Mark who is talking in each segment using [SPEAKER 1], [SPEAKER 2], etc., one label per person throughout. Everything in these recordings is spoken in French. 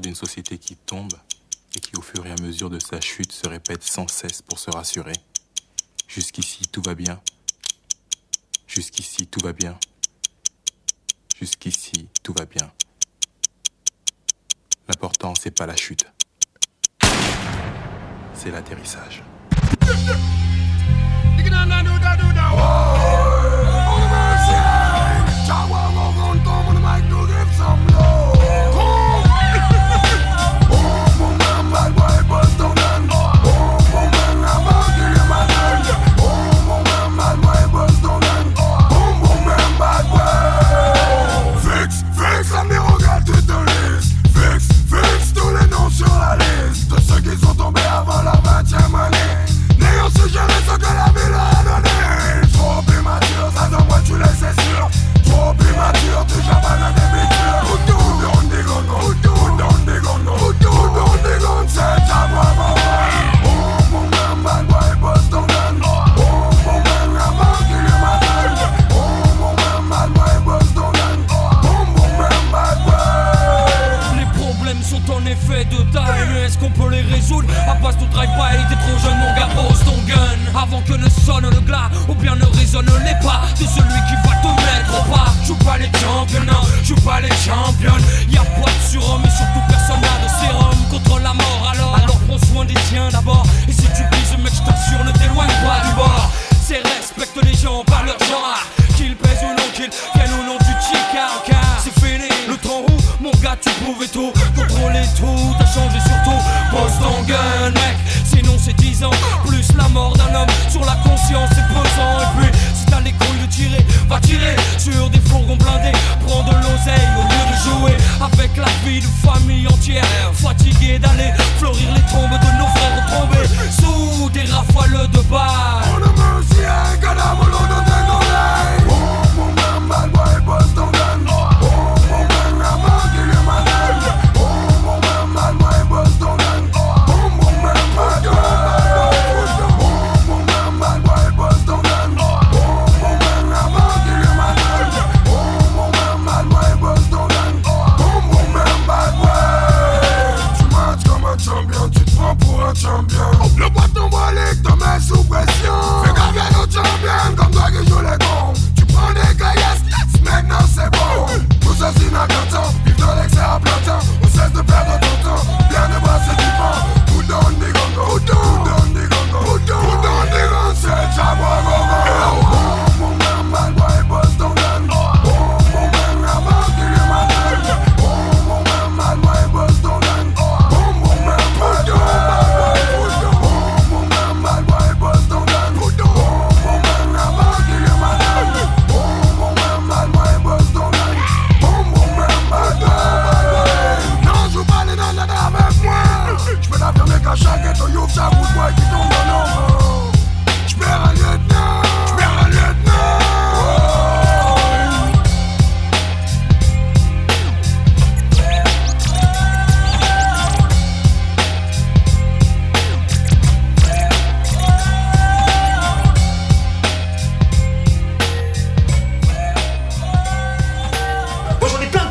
[SPEAKER 1] D'une société qui tombe et qui, au fur et à mesure de sa chute, se répète sans cesse pour se rassurer. Jusqu'ici, tout va bien. Jusqu'ici, tout va bien. Jusqu'ici, tout va bien. L'important, c'est pas la chute. C'est l'atterrissage.
[SPEAKER 2] trouver tout, contrôler
[SPEAKER 1] tout, t'as changé surtout. Pense ton gun, mec, sinon c'est 10 ans. Plus
[SPEAKER 2] la mort d'un homme sur la conscience, c'est pesant. Et puis, si t'as les couilles
[SPEAKER 3] de tirer, va tirer sur des fourgons blindés. Prends de l'oseille au lieu de jouer avec la vie de famille entière. Fatigué d'aller fleurir les tombes de nos frères tombés sous des rafales de balles. On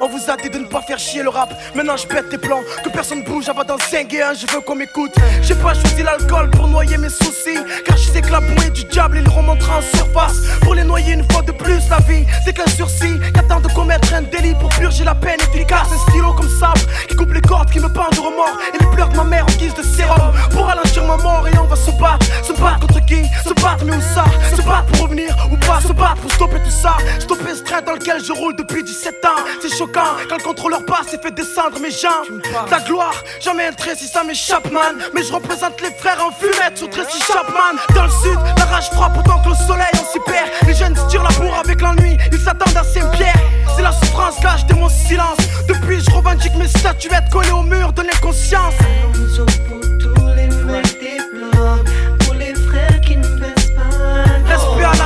[SPEAKER 3] On vous a dit de ne pas faire chier le rap, maintenant je pète tes plans, que personne bouge avant d'en 5 et 1, je veux qu'on m'écoute. J'ai pas choisi l'alcool pour noyer mes soucis, car je sais que la bouée du diable il remontera en surface. Pour les noyer une fois de plus, la vie c'est qu'un sursis, qu'attend de commettre un délit pour purger la peine efficace. Un stylo comme sable qui coupe les cordes, qui me pendent de remords, et les pleurs de ma mère en guise de sérum. Pour ralentir ma mort et on va se battre, se battre contre qui? Se battre mais où ça? Se battre pour revenir ou pas? Se battre pour stopper tout ça. Stopper ce train dans lequel je roule depuis 17 ans. C'est quand le contrôleur passe et fait descendre mes jambes. Ta gloire, jamais un trait si ça m'échappe man. Mais je représente les frères en fumette sur Tracy Chapman. Dans le sud, la rage frappe autant que le soleil on s'y perd Les jeunes se tirent la bourre avec l'ennui, ils s'attendent à Saint-Pierre C'est la souffrance cache de mon silence. Depuis je revendique mes statuettes collées au mur de l'inconscience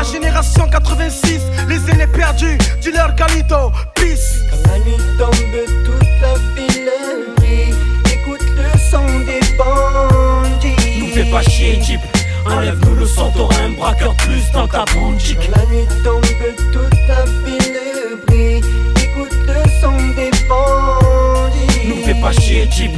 [SPEAKER 3] génération 86, les aînés perdus, leur Calito, peace. Quand la nuit tombe, toute la ville rit, écoute
[SPEAKER 4] le son des bandits. Nous fais pas chier, Jeep. Enlève-nous le un braqueur plus dans ta bandique.
[SPEAKER 5] Quand la nuit tombe, toute la ville brille, écoute le son des bandits.
[SPEAKER 4] Pas chier, type.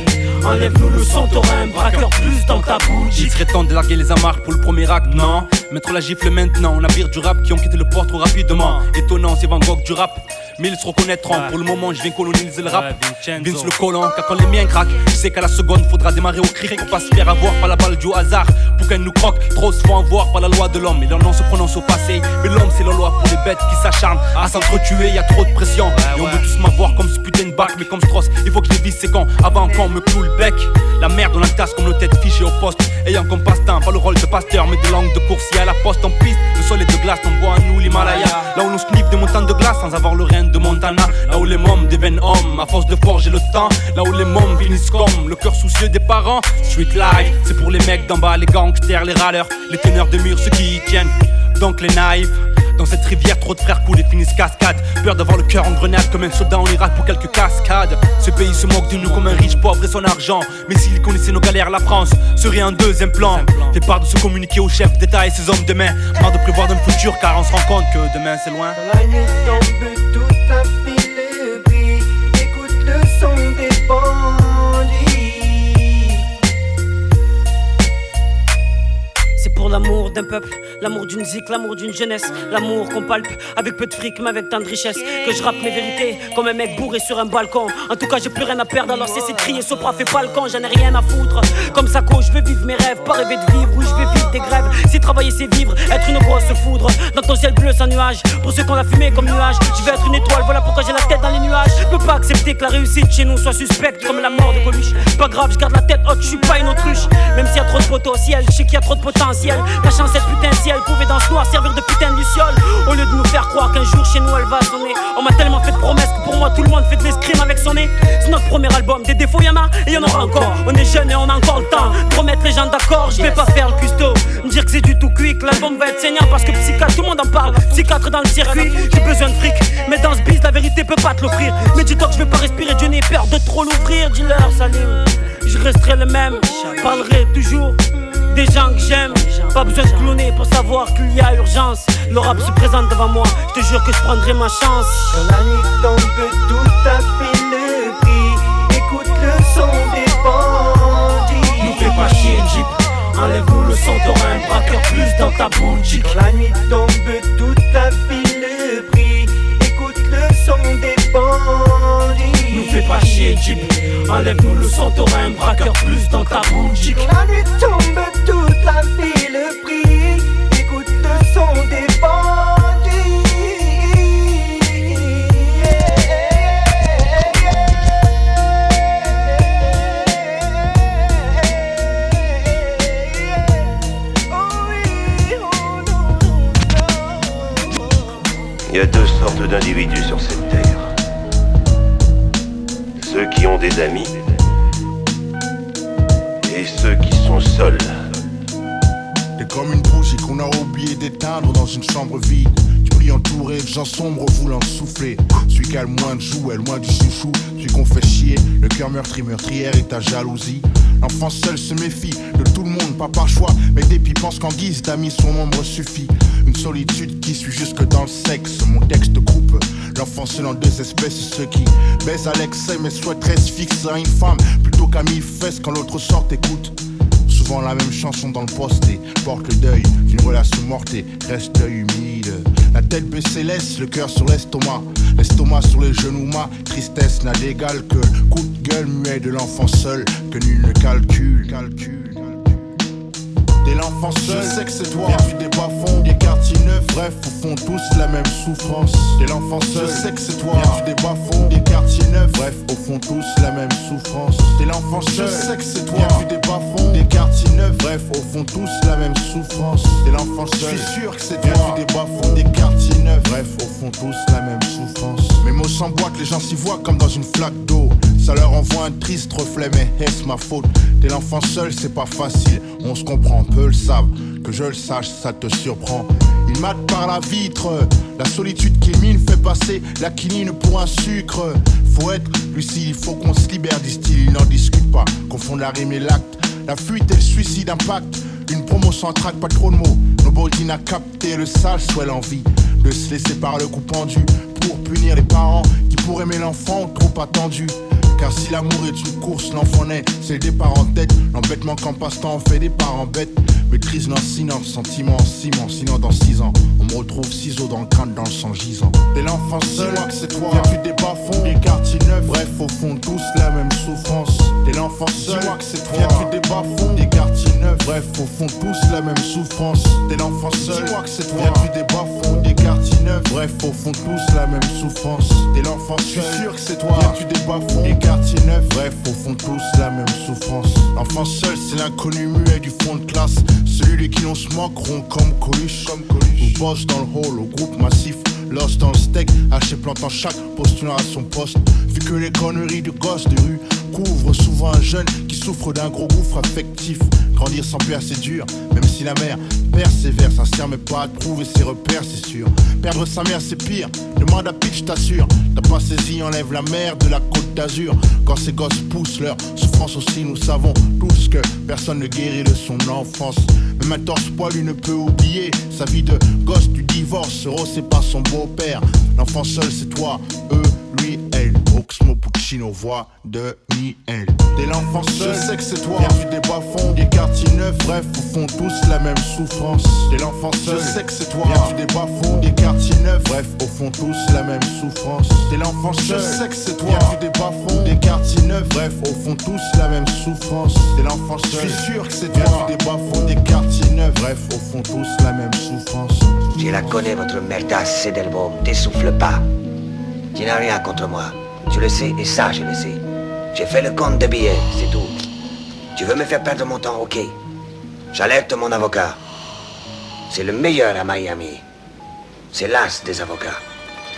[SPEAKER 4] Enlève-nous le un braqueur plus dans ta bouche.
[SPEAKER 6] Il serait temps de larguer les amarres pour le premier acte, non? Mettre la gifle maintenant, on vire du rap qui ont quitté le port trop rapidement. Étonnant, c'est Van Gogh du rap. Mais ils se reconnaîtront, pour le moment je viens coloniser le rap. Vince le collant, car quand les miens craquent Je sais qu'à la seconde faudra démarrer au cri Pour pas se faire avoir par la balle du hasard Pour qu'elle nous croque, trop se font avoir par la loi de l'homme. Et leur nom se prononce au passé. Mais l'homme c'est la loi pour les bêtes qui s'acharnent À s'entretuer, y a trop de pression. Et on veut tous m'avoir comme ce putain de bac Mais comme Strauss, il faut que je les vise c'est quand? Avant qu'on me cloue le bec. La merde on la tasse comme nos têtes fichées au poste Ayant comme passe-temps, pas le rôle de pasteur Mais de langue de course, y a la poste en piste Le sol est de glace, on boit à nous l'Himalaya. Là où on sniffe des montagnes de glace sans avoir le rein de Montana. Là où les mômes deviennent hommes à force de forger le temps. Là où les mômes finissent comme le cœur soucieux des parents. Street life, c'est pour les mecs d'en bas, les gangsters, les râleurs Les teneurs de murs, ceux qui y tiennent. Donc les naïfs dans cette rivière, trop de frères coulent et finissent cascade. Peur d'avoir le cœur en grenade comme un soldat en Irak pour quelques cascades. Ce pays se moque de nous comme un riche pauvre et son argent. Mais s'il connaissait nos galères, la France serait un deuxième plan. Fait part de se communiquer au chef d'État et ses hommes demain. Marre de prévoir le futur car on se rend compte que demain c'est loin.
[SPEAKER 5] Ville brille. Écoute le son des
[SPEAKER 4] pour l'amour d'un peuple, l'amour d'une zik, l'amour d'une jeunesse, l'amour qu'on palpe avec peu de fric mais avec tant de richesse. Que je rappe mes vérités comme un mec bourré sur un balcon. En tout cas, j'ai plus rien à perdre alors cessez de crier. Sopra fait pas le con, j'en ai rien à foutre. Comme ça, je veux vivre mes rêves, pas rêver de vivre. Oui, je vais vivre des grèves. Si travailler c'est vivre, être une grosse foudre. Dans ton ciel bleu sans nuage, pour ceux qu'on a fumé comme nuage, je vais être une étoile. Voilà pourquoi j'ai la tête dans les nuages. Je peux pas accepter que la réussite chez nous soit suspecte comme la mort de Coluche. Pas grave, je garde la tête haute, je suis pas une autruche. Même s'il y a trop de potentiel, je sais qu'il y a trop de potentiel. La chance cette putain si elle pouvait dans ce noir servir de putain de luciole. Au lieu de nous faire croire qu'un jour chez nous elle va sonner. On m'a tellement fait de promesses que pour moi tout le monde fait de l'escrime avec son nez. C'est notre premier album, des défauts y'en a et y'en aura encore. On est jeune et on a encore le temps Promettre les gens d'accord, je vais pas faire le custo Me dire que c'est du tout que l'album va être saignant Parce que psychiatre, tout le monde en parle. Psychiatre dans le circuit, j'ai besoin de fric. Mais dans ce biz la vérité peut pas te l'offrir. Mais dis-toi que je vais pas respirer, Dieu n'ai peur de trop l'ouvrir. Dis-leur salut, je resterai le même Parlerai toujours des gens que j'aime. Pas besoin de cloner pour savoir qu'il y a urgence. Le rap se présente devant moi, je te jure que je prendrai ma chance.
[SPEAKER 5] Quand la nuit tombe, tout à fait le prix. Écoute le son des bandits.
[SPEAKER 4] Nous fais pas chier, Jeep. Enlève-nous le son, t'auras un braqueur plus dans ta boutique.
[SPEAKER 5] Quand la nuit tombe, tout à fait le prix. Écoute le son des bandits.
[SPEAKER 4] Nous fais pas chier, Jeep. Enlève-nous le son, t'auras un braqueur plus dans ta boutique.
[SPEAKER 5] La nuit tombe, toute la ville le son des bandits.
[SPEAKER 7] Il y a deux sortes d'individus sur cette terre. Ceux qui ont des amis et ceux qui sont seuls.
[SPEAKER 8] D'éteindre dans une chambre vide. Tu brilles entouré de gens sombres voulant souffler. Celui qui a le moins de jouets, loin du chouchou. Celui qu'on fait chier, le cœur meurtri, meurtrière et ta jalousie. L'enfant seul se méfie de tout le monde, pas par choix, mais dépit pense qu'en guise d'amis son ombre suffit. Une solitude qui suit jusque dans le sexe. Mon texte coupe l'enfant seul en deux espèces, ceux qui baisent à l'excès mais souhaiteraient se fixer à une femme plutôt qu'à mille fesses quand l'autre sort écoute. Souvent la même chanson dans le poste et porte le deuil d'une relation morte et reste l'œil humide. La tête baissée laisse le cœur sur l'estomac, l'estomac sur les genoux, ma tristesse n'a d'égal que le coup de gueule muet de l'enfant seul que nul ne calcule. calcule. L'enfant seul, je sais que c'est toi. Viens des bas fonds, des quartiers neufs. Bref, au fond, tous la même souffrance. T'es l'enfant seul, je sais que c'est toi. Viens des bas fonds, des quartiers neufs. Bref, au fond, tous la même souffrance. T'es l'enfant seul, je sais que c'est toi. Viens des bas fonds, des quartiers neufs. Bref, au fond, tous la même souffrance. T'es l'enfant seul, je suis sûr que c'est toi. des bas fonds, des quartiers neufs. Bref, au fond, tous la même souffrance. Mes mots s'emboîtent, les gens s'y voient comme dans une flaque d'eau. Ça leur envoie un triste reflet, mais est-ce ma faute? T'es l'enfant seul, c'est pas facile. On se comprend, peu le savent. Que je le sache, ça te surprend. Il mate par la vitre. La solitude qui mine fait passer la quinine pour un sucre. Faut être lucide, il faut qu'on se libère, disent-ils. Ils n'en discutent pas. Confondent la rime et l'acte. La fuite et le suicide impact Une promo sans track, pas trop de mots. Nobody n'a capté le sale soit l'envie de se laisser par le coup pendu pour punir les parents qui pourraient aimer l'enfant trop attendu. Car si l'amour est une course, l'enfant naît, c'est le départ en tête. L'embêtement qu'en passe-temps fait des parents bêtes. Maîtrise lancinant, sentiment ciment, sinon dans six ans, on me retrouve ciseaux dans le crâne, dans le sang gisant. Dès l'enfant seul, que c'est toi, viens des bas-fonds, des quartiers neufs, bref, au fond, tous la même souffrance. Dès l'enfant seul, que c'est toi, viens des bas-fonds, des quartiers neufs, bref, au fond, tous la même souffrance. Dès l'enfant seul, que c'est toi, viens des bas-fonds, des quartiers neufs, bref, au fond, tous la même souffrance. Dès l'enfant seul, sûr que c'est toi, viens des bas-fonds, des quartiers neufs, bref, au fond, tous la même souffrance. L'enfant seul, c'est l'inconnu muet du fond de classe. Celui de qui on se moqueront comme Coluche. Comme Coluche. Ou boss dans le hall au groupe massif. Lost dans le steak, haché plantant chaque postulant à son poste. Vu que les conneries de gosses de rue couvrent souvent un jeune qui souffre d'un gros gouffre affectif. Grandir sans père, c'est dur, même si la mère persévère, sincère mais pas à trouver ses repères, c'est sûr. Perdre sa mère, c'est pire. Demande à Pitch, t'assure. T'as pas saisi, enlève la mer de la côte d'Azur. Quand ces gosses poussent leur souffrance aussi, nous savons tous que personne ne guérit de son enfance. Même un torse poilu ne peut oublier sa vie de gosse du divorce. Euro, c'est pas son beau-père. L'enfant seul, c'est toi, eux, lui. Oxmo Puccino, voix de Miel. Dès l'enfant seul, je sais que c'est toi. Viens des bas-fonds, des quartiers neufs, bref, au fond tous la même souffrance. Dès l'enfant seul, je sais que c'est toi. Viens des bas-fonds, des quartiers neufs, bref, au fond tous la même souffrance. Dès l'enfant seul, je sais que c'est toi. Viens des bas-fonds, des quartiers neufs, bref, au fond tous la même souffrance. Dès l'enfant seul, je suis sûr que c'est toi. Viens des bas-fonds, des quartiers neufs, bref, au fond tous la même souffrance.
[SPEAKER 9] Je la connais, votre merdasse, c'est Delbo. T'essouffle pas. Tu n'as rien contre moi. Tu le sais, et ça, je le sais. J'ai fait le compte de billets, c'est tout. Tu veux me faire perdre mon temps, ok. J'alerte mon avocat. C'est le meilleur à Miami. C'est l'as des avocats.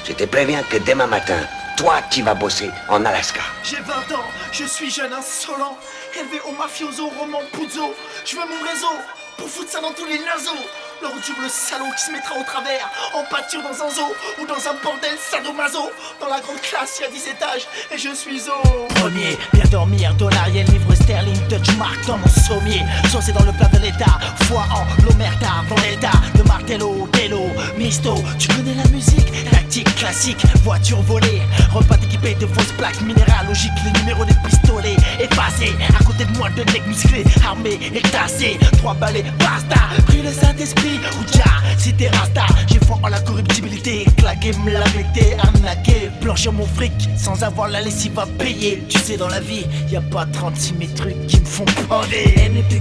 [SPEAKER 9] Je te préviens que demain matin, toi, tu vas bosser en Alaska.
[SPEAKER 10] J'ai 20 ans, je suis jeune insolent, élevé au mafioso, roman puzzo. Je veux mon réseau pour foutre ça dans tous les naseaux. Retour le salaud qui se mettra au travers En pâture dans un zoo ou dans un bordel sadomaso. Dans la grande classe, y a 10 étages et je suis au Premier, bien dormir, dollar, y'a livre sterling, touch mark dans mon sommier. Saucé dans le plat de l'état, foi en l'omerta, dans l'état Le martello, télo, misto, tu connais la musique? Tactique classique, voiture volée. Repas équipé de fausses plaques minéralogiques Les numéros des pistolets. Effacés À côté de moi, deux mecs musclés, armés et tassés Trois balais, basta, pris le Saint-Esprit. Ouja, t'es rasta, j'ai foi en la corruptibilité. Claquer, me la vérité, arnaquer, blanchir mon fric sans avoir la lessive à payer. Tu sais, dans la vie, y a pas 36 000 trucs qui me font bander.
[SPEAKER 11] Et mes plus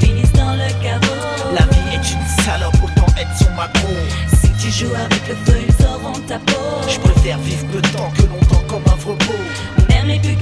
[SPEAKER 11] finissent dans le caveau.
[SPEAKER 10] La vie est une salope, autant être son macro.
[SPEAKER 11] Si tu joues avec le feu, ils auront ta peau.
[SPEAKER 10] Je préfère vivre peu de temps que longtemps comme un vrai beau.
[SPEAKER 11] Même les plus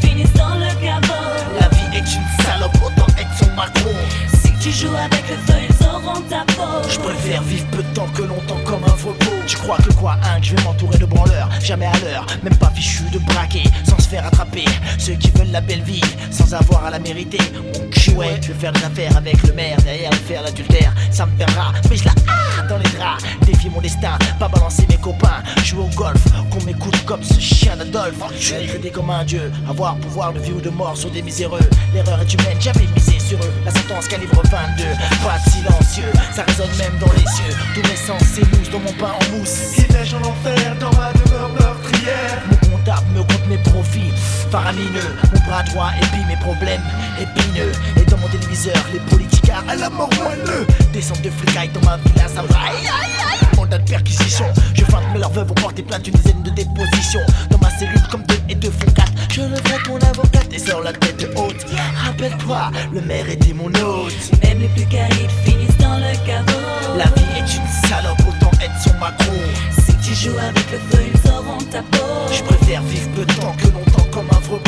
[SPEAKER 11] finissent dans le caveau.
[SPEAKER 10] La vie est une salope, autant être son macro.
[SPEAKER 11] Si tu joues avec le feu, ils auront ta peau.
[SPEAKER 10] Je préfère vivre peu de temps que longtemps comme un faux Tu crois que quoi, hein, que je vais m'entourer de branleurs. Jamais à l'heure, même pas fichu de braquer Sans se faire attraper, ceux qui veulent la belle vie Sans avoir à la mériter. Mon cul, ouais, je vais faire des affaires avec le maire Derrière le faire l'adultère, ça me perdra Mais je la ah dans les draps. Défier mon destin, pas balancer mes copains. Jouer au golf, qu'on m'écoute comme ce chien d'Adolphe. Être des comme un dieu, avoir pouvoir de vie ou de mort sur des miséreux. L'erreur est humaine, j'avais misé sur eux. La sentence calibre 22, pas de silencieux Ça résonne même dans les cieux Tous mes sens s'émoussent dans mon pain en mousse.
[SPEAKER 12] Il neige en enfer dans ma demeure meurtrière.
[SPEAKER 10] Mon comptable me compte mes profits faramineux. Mon bras droit épie mes problèmes épineux. Et dans mon téléviseur les politiques à la mort moelleux. Descente de fricaille dans ma villa ça va. Aïe aïe aïe Mandat de perquisition. Je feinte mais leurs veuves vont porter plainte une dizaine de dépositions. Dans ma cellule comme deux et deux font quatre. Je devrais ton avocate et sors la tête haute. Rappelle-toi, le maire était mon hôte.
[SPEAKER 11] Même les plus caïds finissent dans le caveau.
[SPEAKER 10] La vie est une salope, autant être son macro.
[SPEAKER 11] Si tu joues avec le feu, ils auront ta peau.
[SPEAKER 10] Je préfère vivre peu de temps que longtemps comme un beau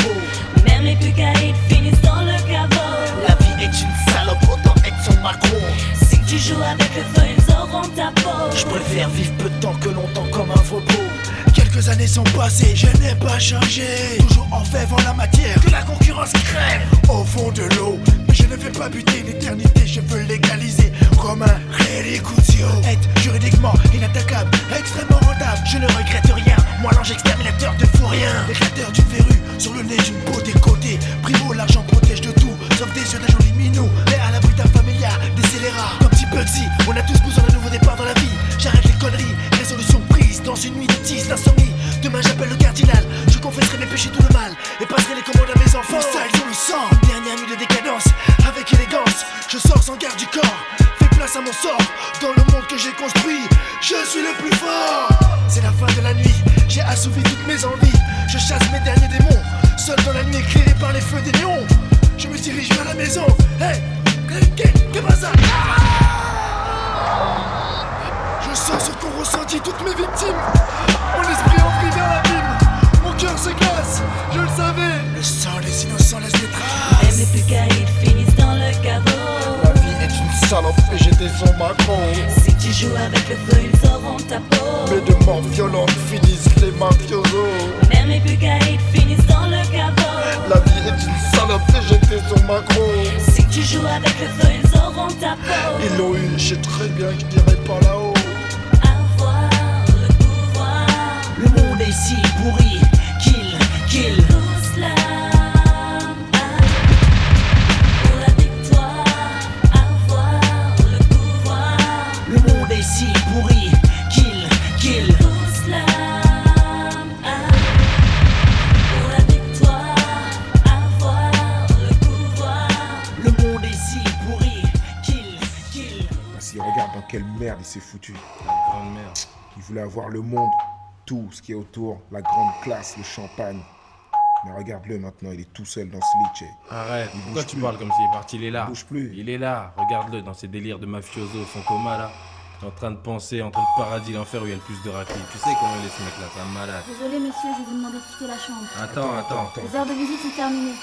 [SPEAKER 11] Même les plus caïds finissent dans le caveau.
[SPEAKER 10] La vie est une salope, autant être son macro.
[SPEAKER 11] Si tu joues avec le feu,
[SPEAKER 10] Je préfère vivre peu de temps que longtemps comme un beau Quelques années sont passées, je n'ai pas changé. Toujours en fève en la matière, que la concurrence crève. Au fond de l'eau, mais je ne vais pas buter l'éternité. Je veux légaliser comme un Couture Être juridiquement inattaquable, extrêmement rentable. Je ne regrette rien, moi l'ange exterminateur de fou rien. L'éclateur d'une verrue, sur le nez d'une peau décotée Primo, l'argent protège de tout, sauf des yeux d'un joli
[SPEAKER 12] Bugsy, on a tous besoin d'un nouveau départ dans la vie. J'arrête les conneries, résolution prise dans une nuit de 10 d'insomnie. Demain j'appelle le cardinal, je confesserai mes péchés tout le mal et passerai les commandes à mes enfants. Ça, ils ont le sang. Dernière nuit de décadence, avec élégance, je sors sans garde du corps. Fais place à mon sort, dans le monde que j'ai construit, je suis le plus fort. C'est la fin de la nuit, j'ai assouvi toutes mes envies. Je chasse mes derniers démons, seul dans la nuit éclairée par les feux des néons. Je me dirige vers la maison. Hey, qu'est-ce que ça Je sens ce qu'ont ressenti toutes mes victimes. Mon esprit envie vers l'abîme. Mon cœur se glace, je le savais. Le sang des innocents laisse des traces.
[SPEAKER 11] Même les plus caïds finissent dans le caveau.
[SPEAKER 12] La vie est une salope et j'étais son macro.
[SPEAKER 11] Si tu joues avec le feu, ils auront ta peau.
[SPEAKER 12] Mais de morts violentes finissent les mafiosos.
[SPEAKER 11] Même les plus finissent dans le caveau.
[SPEAKER 12] La vie est une salope et j'étais son macro.
[SPEAKER 11] Tu joues avec le feu, ils auront ta peau.
[SPEAKER 12] Ils l'ont eu, je sais très bien que je dirais pas là-haut.
[SPEAKER 11] Avoir le pouvoir.
[SPEAKER 10] Le monde est si pourri, kill, kill.
[SPEAKER 8] Merde il s'est foutu.
[SPEAKER 13] La grande merde.
[SPEAKER 8] Il voulait avoir le monde, tout ce qui est autour, la grande classe, le champagne. Mais regarde-le maintenant, il est tout seul dans ce lit.
[SPEAKER 13] Arrête,
[SPEAKER 8] Il
[SPEAKER 13] pourquoi tu
[SPEAKER 8] plus.
[SPEAKER 13] parles comme s'il est parti? Il est là.
[SPEAKER 8] Il bouge plus.
[SPEAKER 13] Il est là, regarde-le dans ses délires de mafioso, son coma là. En train de penser entre le paradis et l'enfer où il y a le plus de raclés. Tu sais comment il est ce mec là, c'est un malade.
[SPEAKER 14] Désolé messieurs, je vais vous demander de quitter la chambre.
[SPEAKER 13] Attends, attends, attends.
[SPEAKER 14] Les heures de visite sont terminées.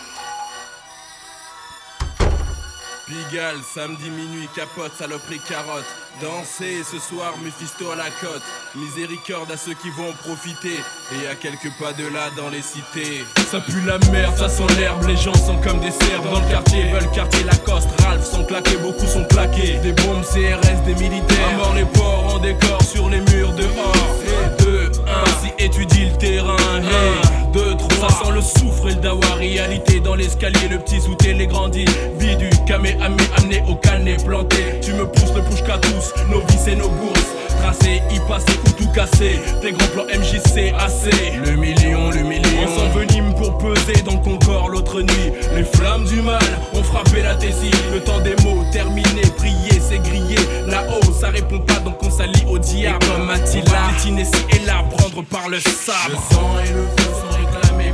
[SPEAKER 15] Pigalle, samedi minuit, capote, saloperie, carotte. Danser ce soir, Mephisto à la côte. Miséricorde à ceux qui vont en profiter. Et à quelques pas de là dans les cités. Ça pue la merde, ça sent l'herbe. Les gens sont comme des cerfs dans le quartier. Veulent quartier Lacoste, Ralph sont claqués, beaucoup sont plaqués. Des bombes CRS, des militaires. À mort les porcs en décor sur les murs dehors. 2, 1, si étudie le terrain. Hey, 2, 3, ça sent le soufre et le dawa. Réalité dans l'escalier, le petit sous les grandit. Vie du camé amé amené au canet planté. Tu me pousses le push qu'à tous, nos vices et nos bourses. Tracé, y passer ou tout casser. Tes grands plans MJC assez. Le million, le million. On s'envenime pour peser dans ton corps l'autre nuit. Les flammes du mal ont frappé la thésie. Le temps des mots terminé, prier, c'est grillé. Là-haut, ça répond pas donc on s'allie au diable. Et comme Attila, Tinessi est là, prendre par le sabre. Le sang et le feu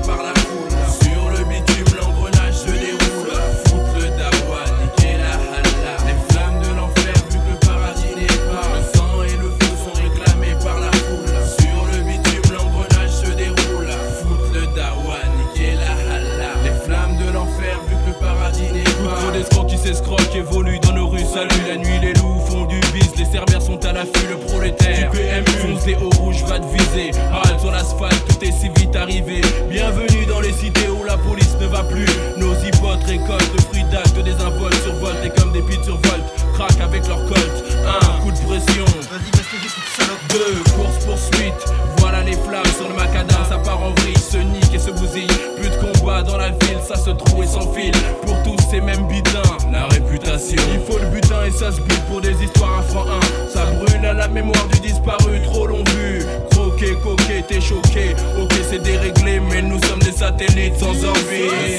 [SPEAKER 15] par la foule. Sur le bitume, l'engrenage se déroule. Foutre le dawa, niquer la halla. Les flammes de l'enfer, vu que le paradis n'est pas. Le sang et le feu sont réclamés par la foule. Sur le bitume, l'engrenage se déroule. Foutre le dawa, niquer la halla. Les flammes de l'enfer, vu que le paradis n'est pas. Trop d'escrocs qui s'escroquent évoluent dans nos rues. Salut la nuit, l'affût, le prolétaire. Du PMU, fonce des hauts rouges, va te viser. Halte sur l'asphalte, tout est si vite arrivé. Bienvenue dans les cités où la police ne va plus. Nos hypotes récoltent le fruit d'actes, désinvoltes, survoltent. Et comme des pites survoltent, craquent avec leur colt. Un coup de pression.
[SPEAKER 7] Vas-y, toute salope.
[SPEAKER 15] Deux, course poursuite. Voilà les flammes sur le macadam, ça part en vrille, se nique et se bousille. Plus de combat dans la ville, ça se trouve et s'enfile. Pour tous ces mêmes butins, la réputation. Il faut le butin et ça se bute pour des histoires à franc 1. Ça brûle à la mémoire du disparu, trop long vu. Croqué, coqué, t'es choqué. Ok, c'est déréglé, mais nous sommes des satellites sans envie.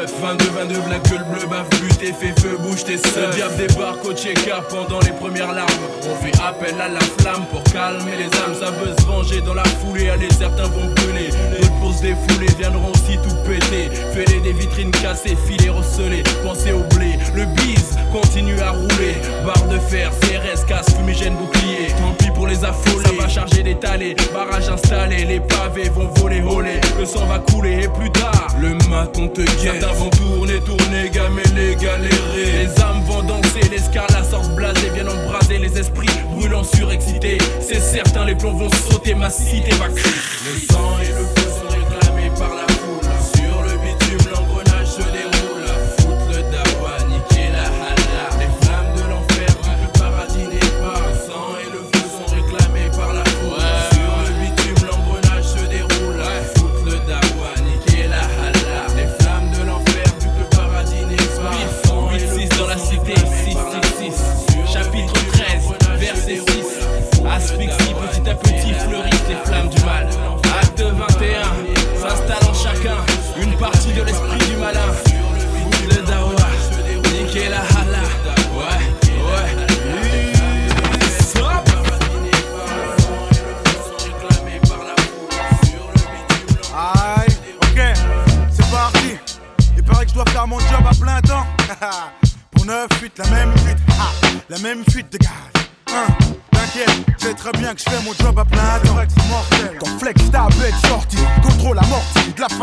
[SPEAKER 15] bluff. 22, 22, la gueule bleue, bave, but et fait feu, bouge tes seufs. Le diable débarque au check-up pendant les premières larmes. On fait appel à la flamme pour calmer les âmes. Ça veut se venger dans la foulée. Allez, certains vont brûler. D'autres pour se défouler viendront aussi tout péter. Fêler des vitrines cassées, filets recelés. Pensez au blé. Le bise continue à rouler. Barre de fer, CRS, casse, fumigène, bouclier. Tant pis pour les affolés. Ça va charger des. Barrage installé. Les pavés vont voler, voler. Le sang va couler et plus tard. Le maton te guette. Vont tourner, tourner, gameler, galérer. Les âmes vont danser. Les scarlats sortent blasés. Viennent embraser les esprits brûlants, surexcités. C'est certain, les plombs vont sauter. Ma cité va. Le sang et le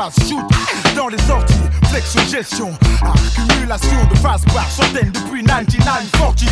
[SPEAKER 16] shoot dans les. Flex gestion, accumulation de phase par centaines depuis 9940.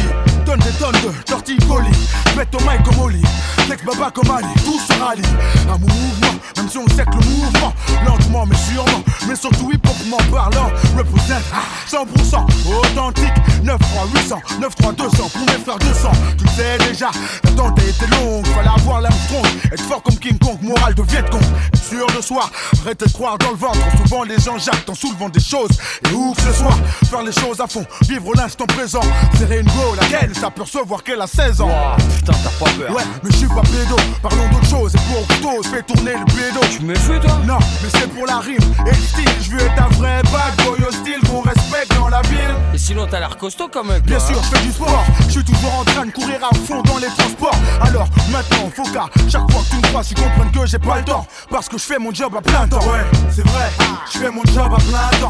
[SPEAKER 16] Donne des tonnes de torticolis, pète au mic comme Oli. Flex baba comme Ali, tout se rallie. Mon mouvement, même si on sait que le mouvement, lentement mais sûrement, mais surtout hip hopement parlant, représente 100% authentique. 9 3 800, 9 3 200 pour mes frères 200. Tu sais déjà, l'attente été longue, fallait avoir l'âme strong, être fort comme King Kong, morale de Viet Cong, être sûr de soi, arrêtez de croire dans le ventre. Souvent les gens jactent en soulevant des choses, et où que ce soit, faire les choses à fond, vivre l'instant présent, serrer une go, laquelle ça peut recevoir qu'elle a 16 ans.
[SPEAKER 1] putain, t'as pas peur.
[SPEAKER 16] Ouais, mais je suis pas pédo, parlons d'autre chose, et pour je fais tourner le pédo.
[SPEAKER 1] Tu me fais toi?
[SPEAKER 16] Non, mais c'est pour la rime et le style, je veux être un vrai bad boy hostile qu'on respecte dans la ville.
[SPEAKER 1] Et sinon, t'as l'air costaud quand même.
[SPEAKER 16] Bien
[SPEAKER 1] toi,
[SPEAKER 16] sûr,
[SPEAKER 1] hein.
[SPEAKER 16] je fais du sport. Je suis toujours en train de courir à fond dans les transports. Alors maintenant, faut qu'à chaque fois que tu me vois, tu comprennes que j'ai pas le temps. Parce que je fais mon job à plein temps. Ouais, c'est vrai, je fais mon job à plein temps.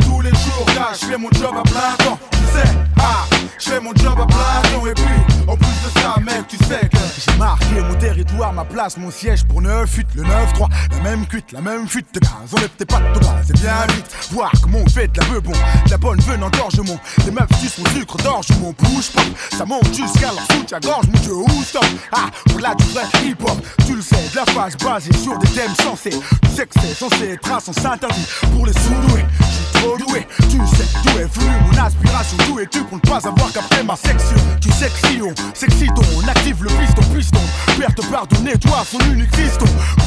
[SPEAKER 16] Tous les jours, là, je fais mon job à plein temps. Tu sais, ah, je fais mon job à plein temps. Et puis, en plus de ça, mec, tu sais que j'ai marqué mon territoire, ma place, mon siège pour 9 8 le 9-3. La même cuite, la même fuite de gaz. Enlève tes pattes de c'est bien vite. Voir comment on fait de la peu bon, de la bonne venant d'orgement. Les meufs sucent mon sucre d'orge, mon push pop. Ça monte jusqu'à leur soutien-gorge, mon dieu, où stop? Ah, pour là du vrai hip-hop, tu le sais, de la phase basée sur des thèmes sensés. Tu sais que c'est censé être un sens interdit pour les sous-doués. Je suis trop doué, tu sais d'où est venue mon aspiration. D'où es-tu pour ne pas avoir qu'après ma section? Tu sais que si on s'excite, on active le piston, piston. Père te pardonner, toi, son unique fiston.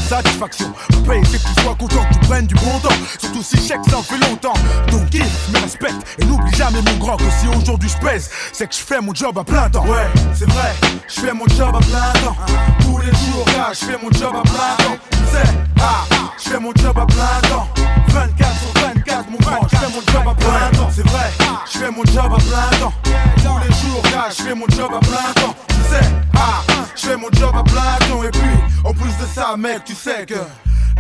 [SPEAKER 16] Satisfaction, paye, c'est que tu sois content tu prennes du bon temps. Surtout si chèque ça fait longtemps. Donc kiffe, me respecte et n'oublie jamais mon grand que si aujourd'hui je pèse, c'est que je fais mon job à plein temps. Ouais, c'est vrai, je fais mon job à plein temps. Tous les jours, je fais mon job à plein temps. Tu sais, ah, je fais mon job à plein temps. 24 sur 24, je fais mon job à plein temps. C'est vrai, je fais mon job à plein temps. Tous les jours, je fais mon job à plein temps. Tu sais, ah, je fais mon job à plein temps. Et puis, en plus de ça, mec, tu sais que.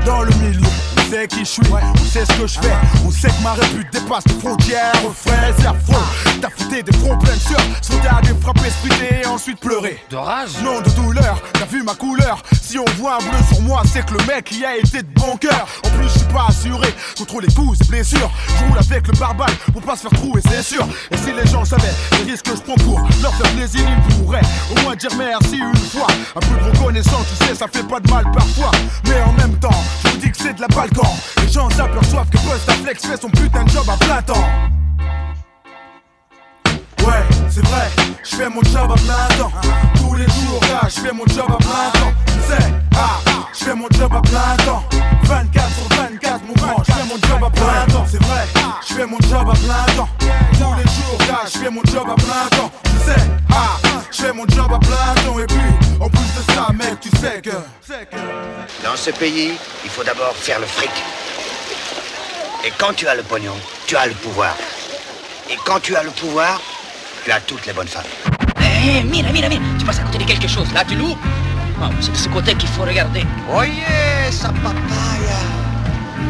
[SPEAKER 16] Dans le milieu, on sait qui je suis, on sait ce que je fais, on sait que ma répute dépasse les frontières, frère, c'est affreux. T'as fouté des fronts pleins de sueur, sauté à des frappes spritées et ensuite pleurer.
[SPEAKER 1] De rage
[SPEAKER 16] Non, de douleur, t'as vu ma couleur. Si on voit un bleu sur moi, c'est que le mec y a été de bon cœur. En plus, je suis pas assuré contre les coups et blessures. Je roule avec le barbare pour pas se faire trouer, c'est sûr. Et si les gens le savaient, les risques que je prends pour leur faire plaisir, ils pourraient au moins dire merci une fois. Un peu de reconnaissance, tu sais, ça fait pas de mal parfois. Mais en même temps, je vous dis que c'est de la balkan. Les gens s'aperçoivent que Busta fait son putain de job à plein temps. Ouais, c'est vrai, je fais mon job à plein temps. Tous les jours, là, je fais mon job à plein temps. Tu sais, ah, je fais mon job à plein temps. 24 sur 24, mon grand, je fais mon job à plein temps. C'est vrai, je fais mon job à plein temps. Tous les jours, là, je fais mon job à plein temps. Tu sais, ah, je fais mon job à plein temps. Et puis, en plus de ça, mec, tu sais que.
[SPEAKER 9] Dans ce pays, il faut d'abord faire le fric. Et quand tu as le pognon, tu as le pouvoir. Et quand tu as le pouvoir, tu as toutes les bonnes femmes.
[SPEAKER 17] Eh, mira, mira, mira, tu passes à côté de quelque chose, là tu loupes. Ah, c'est de ce côté qu'il faut regarder.
[SPEAKER 9] Oye, sa papaya.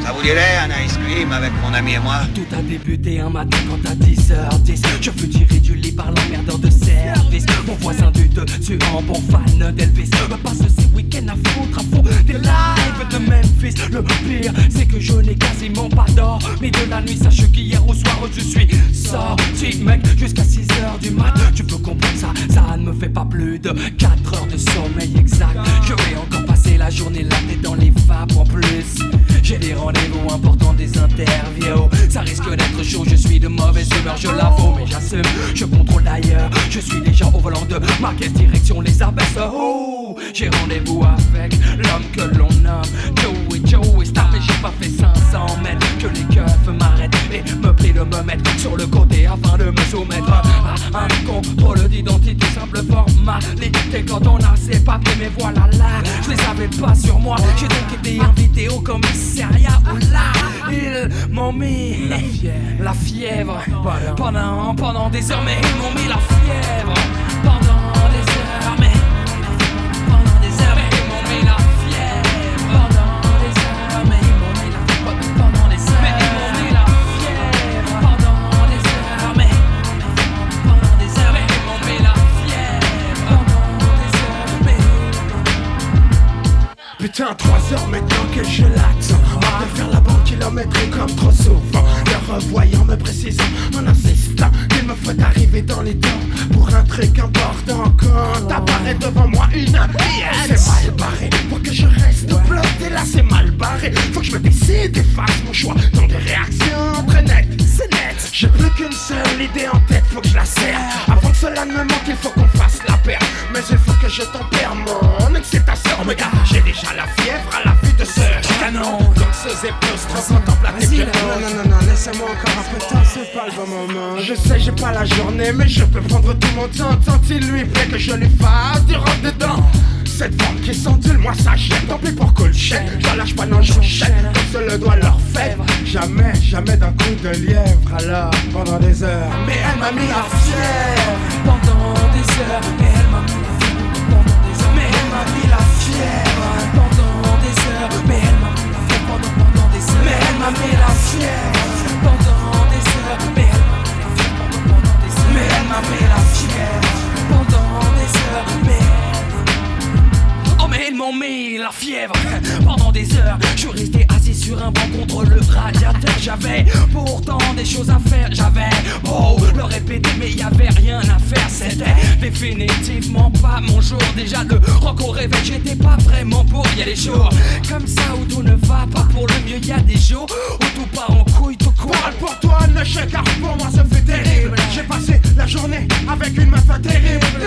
[SPEAKER 9] Ça vous dirait un ice cream avec mon ami et moi
[SPEAKER 18] Tout a débuté un matin quand à 10h10 Je fus tiré du lit par l'emmerdeur de service. Mon voisin du dessus en bon fan d'Elvis. Me passe ces week-ends à foutre à fond des lives de Memphis. Le pire c'est que je n'ai quasiment pas d'or Mais de la nuit. Sache qu'hier au soir je suis sorti mec Jusqu'à 6h du mat. Tu peux comprendre ça, ça ne me fait pas plus de 4 heures de sommeil exact. Je vais encore passer la journée là dans les vapes en plus. J'ai des rendez-vous importants, des interviews. Ça risque d'être chaud, je suis de mauvaise humeur, je l'avoue Mais j'assume, je contrôle d'ailleurs Je suis déjà au volant de ma direction les abaisse Oh, j'ai rendez-vous avec l'homme que l'on nomme Joey. Joey Star j'ai pas fait 500 mètres Que les keufs m'arrêtent et me prient de me mettre sur le côté Afin de me soumettre à Un contrôle d'identité, simple formalité. Quand on a ses papiers, mais voilà là Je les avais pas sur moi. J'ai donc été invité au commissariat Où là, ils m'ont mis La fièvre, la fièvre Pendant, pendant des heures, mais ils m'ont mis la fièvre
[SPEAKER 12] Putain, 3 heures maintenant que je l'attends Hâte de faire la bande kilométrique comme trop souvent. Le revoyant me précisant. En Qu'il me faut arriver dans les temps Pour un truc important Quand apparaît devant moi une pièce C'est mal barré. Pour que je reste bloqué Là c'est mal barré. Faut que je me décide et fasse mon choix Dans des réactions très nettes. C'est net. J'ai plus qu'une seule idée en tête. Faut que je la serre. Avant que cela ne me manque il faut qu'on fasse la paire. Mais il faut que je tempère mon excitation Oh J'ai déjà la fièvre à la vue de ce canon Donc ce épostrophe contemple la tête Non, non, non, non, laissez-moi encore un peu de temps, c'est pas le bon moment. Je sais, j'ai pas la journée, mais je peux prendre tout mon temps. Tant il lui plaît que je lui fasse du rentre dedans? Cette forme qui s'endule, moi ça jette Tant pis pour Colchette, j'en lâche pas, non j'enchaîne. Comme se le doit leur fait Jamais, jamais d'un coup de lièvre. Alors, pendant des heures. Mais elle m'a mis la fièvre
[SPEAKER 18] Pendant des heures, mais elle m'a mis la fièvre Pendant des heures, mais elle m'a mis la fièvre m'a mis la fièvre. Pendant des heures, mais elle m'a mis la fièvre. Pendant, des heures, mais elle m'a mis la fièvre. Pendant des heures, mais Oh mais ils m'ont mis la fièvre. Pendant des heures Je restais sur un banc contre le radiateur. J'avais pourtant des choses à faire. J'avais beau le répéter mais y avait rien à faire. C'était définitivement pas mon jour. Déjà le rock au réveil j'étais pas vraiment pour Y a des jours comme ça où tout ne va pas pour le mieux Y a des jours où tout part en couille tout court.
[SPEAKER 12] Parle pour toi, ne car pour moi ça fait terrible. J'ai passé la journée avec une meuf terrible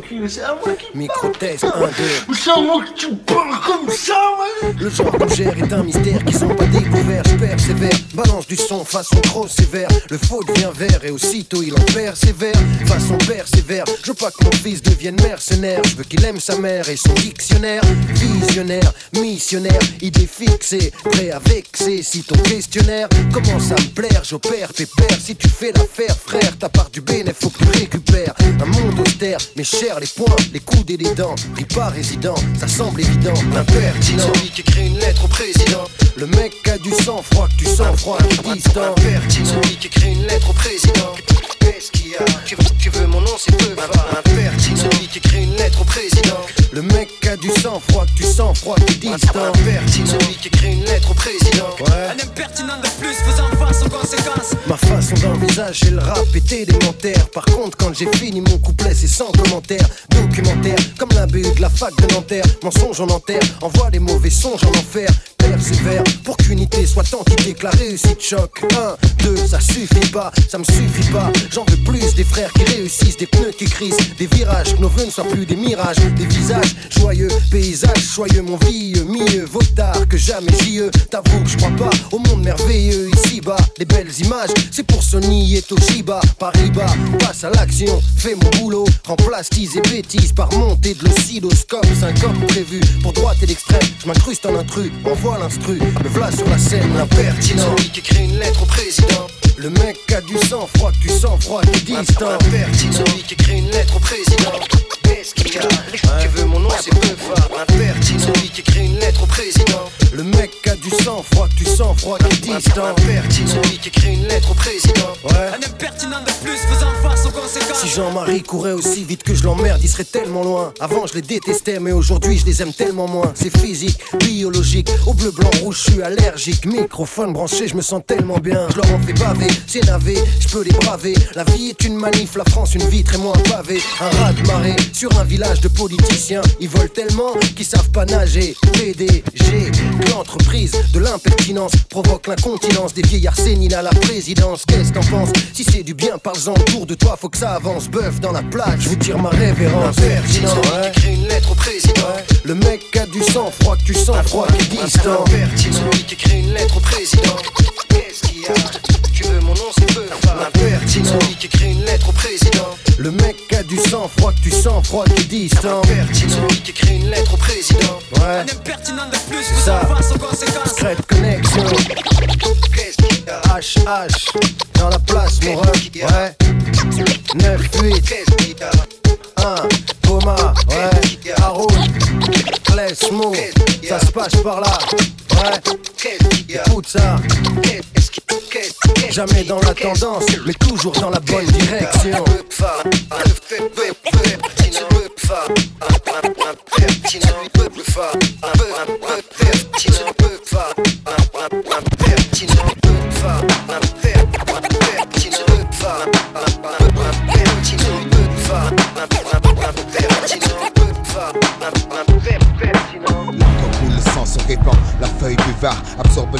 [SPEAKER 12] parle. ce cul C'est à moi que tu parles ça
[SPEAKER 19] Le genre qu'on gère est un mystère qui sont pas découverts. Je persévère, balance du son façon trop sévère. Le faux devient vert et aussitôt il en persévère. Façon persévère, je veux pas que mon fils devienne mercenaire. Je veux qu'il aime sa mère et son dictionnaire. Visionnaire, missionnaire, idée fixée, prêt à vexer. Si ton questionnaire commence à me plaire, j'opère pépère. Si tu fais l'affaire, frère, ta part du bénéfice, faut que tu récupères. Un monde austère, mais cher les poings, les coudes et les dents. Pris pas résident, ça semble évident. Impertinent. Qui écrit une lettre au président. Le mec a du sang froid, que tu sens froid, qui distant. Celui qui écrit une lettre au président. Qu'est-ce qu'il y a tu veux, tu veux mon nom, c'est peu fort. Impertinent. Celui qui écrit une lettre au président. Le mec a du sang froid, que tu sens froid, qui distant. Impertinent. Celui qui écrit une lettre au président. Ouais.
[SPEAKER 20] Un impertinent de plus faisant face aux conséquences.
[SPEAKER 19] Ma façon d'envisager le rap est élémentaire. Par contre, quand j'ai fini mon couplet, c'est sans commentaire. Documentaire, comme la BU de la fac de Nanterre. Mensonge en enterre, envoie les mauvais songes en enfer. Persévère pour qu'unité soit entité, que la réussite choque. Un, deux, ça ça me suffit pas. J'en veux plus des frères qui réussissent, des pneus qui crissent, des virages, que nos vœux ne soient plus des mirages, des visages joyeux, paysages joyeux, mon vieux, mieux vaut tard que jamais j'y T'avoue que je crois pas au monde merveilleux ici-bas. Les belles images, c'est pour Sony et Toshiba. Paris-Bas, passe à l'action, fais mon boulot. Remplace tease et bêtises par montée de l'oscilloscope. Syncope prévu pour droite et l'extrême. Je m'incruste en intrus, envoie l'instru. Me voilà sur la scène, l'impertinent. Celui qui écrit une lettre au président. Le mec a du sang froid, que tu sens froid, qui distant. Celui qui écrit une lettre au président. Qu'est-ce qu'il y a Tu veux mon nom, c'est peu. Impertinent. Celui qui écrit une lettre au président. Le mec a du sang froid, que tu sens froid, qui distant. Celui qui écrit une lettre au président. Ouais.
[SPEAKER 20] Un impertinent de plus faisant face aux conséquences.
[SPEAKER 19] Si Si Jean-Marie courait aussi vite que je l'emmerde, il serait tellement loin. Avant, je les détestais, mais aujourd'hui, je les aime tellement moins. C'est physique, biologique. Au bleu, blanc, rouge, je suis allergique. Microphone branché, je me sens tellement bien. Je leur en fais baver, c'est je peux les braver. La vie est une manif, la France une vitre et moi un pavé. Un rat de marée sur un village de politiciens. Ils volent tellement qu'ils savent pas nager. PDG, l'entreprise de l'impertinence provoque l'incontinence des vieillards séniles à la présidence. Qu'est-ce t'en penses Si c'est du bien, parle-en autour de toi, faut que ça avance. Bœuf dans la plaque, je vous tire ma révérence.
[SPEAKER 12] L'impertinent,
[SPEAKER 19] Ouais.
[SPEAKER 12] qui écrit une lettre au président.
[SPEAKER 19] Le mec a du sang froid, que tu sens froid, qui distant.
[SPEAKER 12] L'impertinent, qui écrit une lettre au président. Qu'est-ce qu'il y a? Tu veux mon nom, c'est peu. L'impertinent, qui écrit une lettre au président.
[SPEAKER 19] Le mec a du sang froid, que tu sens froid, qui est distant.
[SPEAKER 12] L'impertinent, qui écrit une lettre au président.
[SPEAKER 19] Ouais.
[SPEAKER 21] Impertinent de plus,
[SPEAKER 19] C'est ça.
[SPEAKER 21] faisant face aux conséquences.
[SPEAKER 19] Secret connexion. HH dans la place, mon ref. Ouais. 9, 8. 1. Coma. Ouais. Haroun. Klesmo. Ça se passe par là. Ouais. Écoute ça. Jamais dans la tendance, mais toujours dans la bonne direction.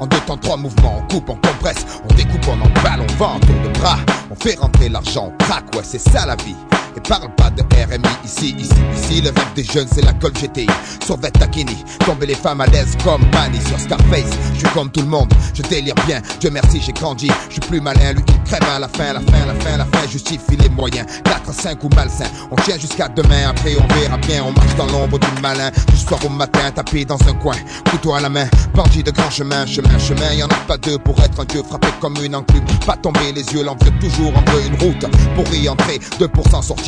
[SPEAKER 22] En deux temps, trois mouvements, on coupe, on compresse, on découpe, on emballe, on vend, on tourne de bras. On fait rentrer l'argent, on craque, ouais, c'est ça la vie. Parle pas de RMI ici, ici, ici. Le rêve des jeunes, c'est la Col GTI. Sur Takini, tomber les femmes à l'aise comme Manny sur Scarface. Je suis comme tout le monde, je délire bien. Dieu merci, j'ai grandi. Je suis plus malin, lui il crève à la fin, la fin, la fin, la fin. Justifie les moyens. 4, 5 ou malsain. On tient jusqu'à demain, après on verra bien. On marche dans l'ombre du malin. Du soir au matin, tapé dans un coin. Couteau à la main, bandit de grand chemin, chemin, chemin. Y en a pas deux pour être un dieu frappé comme une enclume. Pas tomber les yeux, l'envieux toujours en veut une route. Pour y entrer, 2% sortir,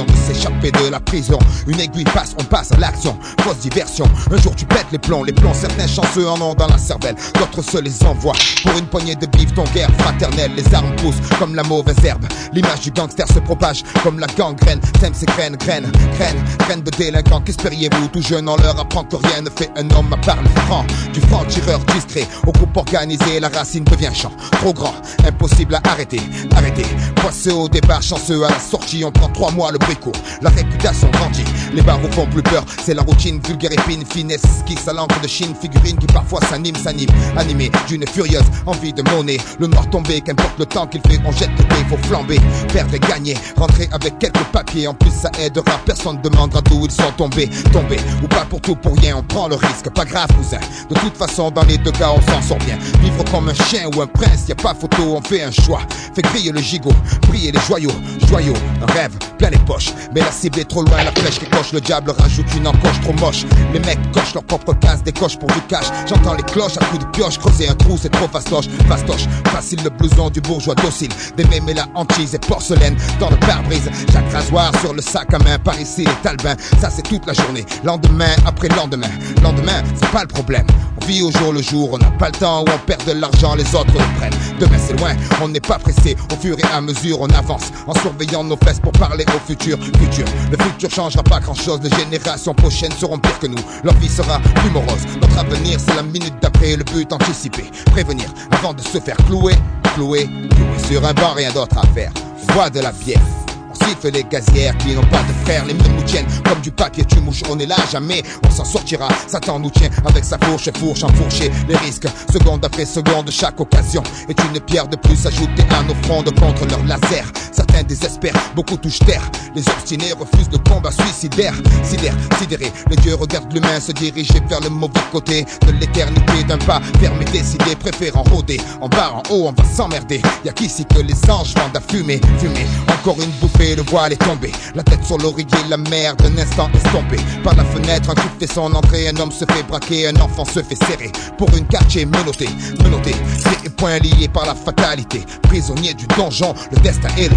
[SPEAKER 22] on veut s'échapper de la prison. Une aiguille passe, on passe à l'action. Fausse diversion. Un jour tu pètes les plombs, les plombs, certains chanceux en ont dans la cervelle. D'autres se les envoient. Pour une poignée de bif, ton guerre fraternelle. Les armes poussent comme la mauvaise herbe. L'image du gangster se propage comme la gangrène. Sème ses graines, graines, graines, graines de délinquants. Qu'espériez-vous? Tout jeune, on leur apprend que rien ne fait un homme à part le franc. Du franc tireur discret au groupe organisé, la racine devient champ. Trop grand, impossible à arrêter, arrêter. Poisseux au départ, chanceux à la sortie, on prend trois mois le La réputation grandit, les barreaux font plus peur. C'est la routine, vulgaire épine, finesse, qui à l'encre de Chine, figurine qui parfois s'anime, s'anime. Animé d'une furieuse envie de monnaie. Le noir tombé, qu'importe le temps qu'il fait, on jette le dé, faut flamber. Perdre et gagner, rentrer avec quelques papiers. En plus, ça aidera, personne demandera d'où ils sont tombés. Tombés, ou pas pour tout, pour rien, on prend le risque. Pas grave, cousin. De toute façon, dans les deux cas, on s'en sort bien. Vivre comme un chien ou un prince, y a pas photo, on fait un choix. Fait griller le gigot, briller les joyaux, joyaux, un rêve, plein les Mais la cible est trop loin, la flèche qui coche, le diable rajoute une encoche trop moche. Les mecs cochent leur propre case, décochent pour du cash. J'entends les cloches à coups de pioche, creuser un trou, c'est trop fastoche, fastoche. Facile le blouson du bourgeois docile. Des mémés la hantise et porcelaine dans le pare-brise. Chaque rasoir sur le sac à main, par ici les talbins. Ça c'est toute la journée, lendemain après lendemain. Lendemain, c'est pas le problème. On vit au jour le jour, on n'a pas le temps où on perd de l'argent, les autres le prennent. Demain c'est loin, on n'est pas pressé. Au fur et à mesure, on avance en surveillant nos fesses pour parler au futur. Le futur changera pas grand chose. Les générations prochaines seront pires que nous. Leur vie sera plus morose. Notre avenir, c'est la minute d'après. Le but anticipé, prévenir avant de se faire clouer, clouer, clouer sur un banc, rien d'autre à faire. On boit de la bière, on et les gazières qui n'ont pas de fer. Les mines nous tiennent comme du papier, tu mouches, on est là jamais. On s'en sortira, Satan nous tient avec sa fourche et fourche enfourchée. Les risques, seconde après seconde, chaque occasion est une pierre de plus ajoutée à nos frondes contre leur laser. Certains désespèrent, beaucoup touchent terre. Les obstinés refusent le combat suicidaire. Sidère, sidéré, les dieux regardent l'humain se diriger vers le mauvais côté de l'éternité d'un pas fermé, décidé, préférant rôder. En bas, en haut, on va s'emmerder. Y'a qu'ici que les anges vendent à fumer, fumer. Encore une bouffée, le voile est tombé. La tête sur l'oreiller, la mer d'un instant estompée. Par la fenêtre, un coup fait son entrée. Un homme se fait braquer, un enfant se fait serrer. Pour une quartier menotté, menotté. Pieds et poings liés par la fatalité. Prisonnier du donjon, le destin est le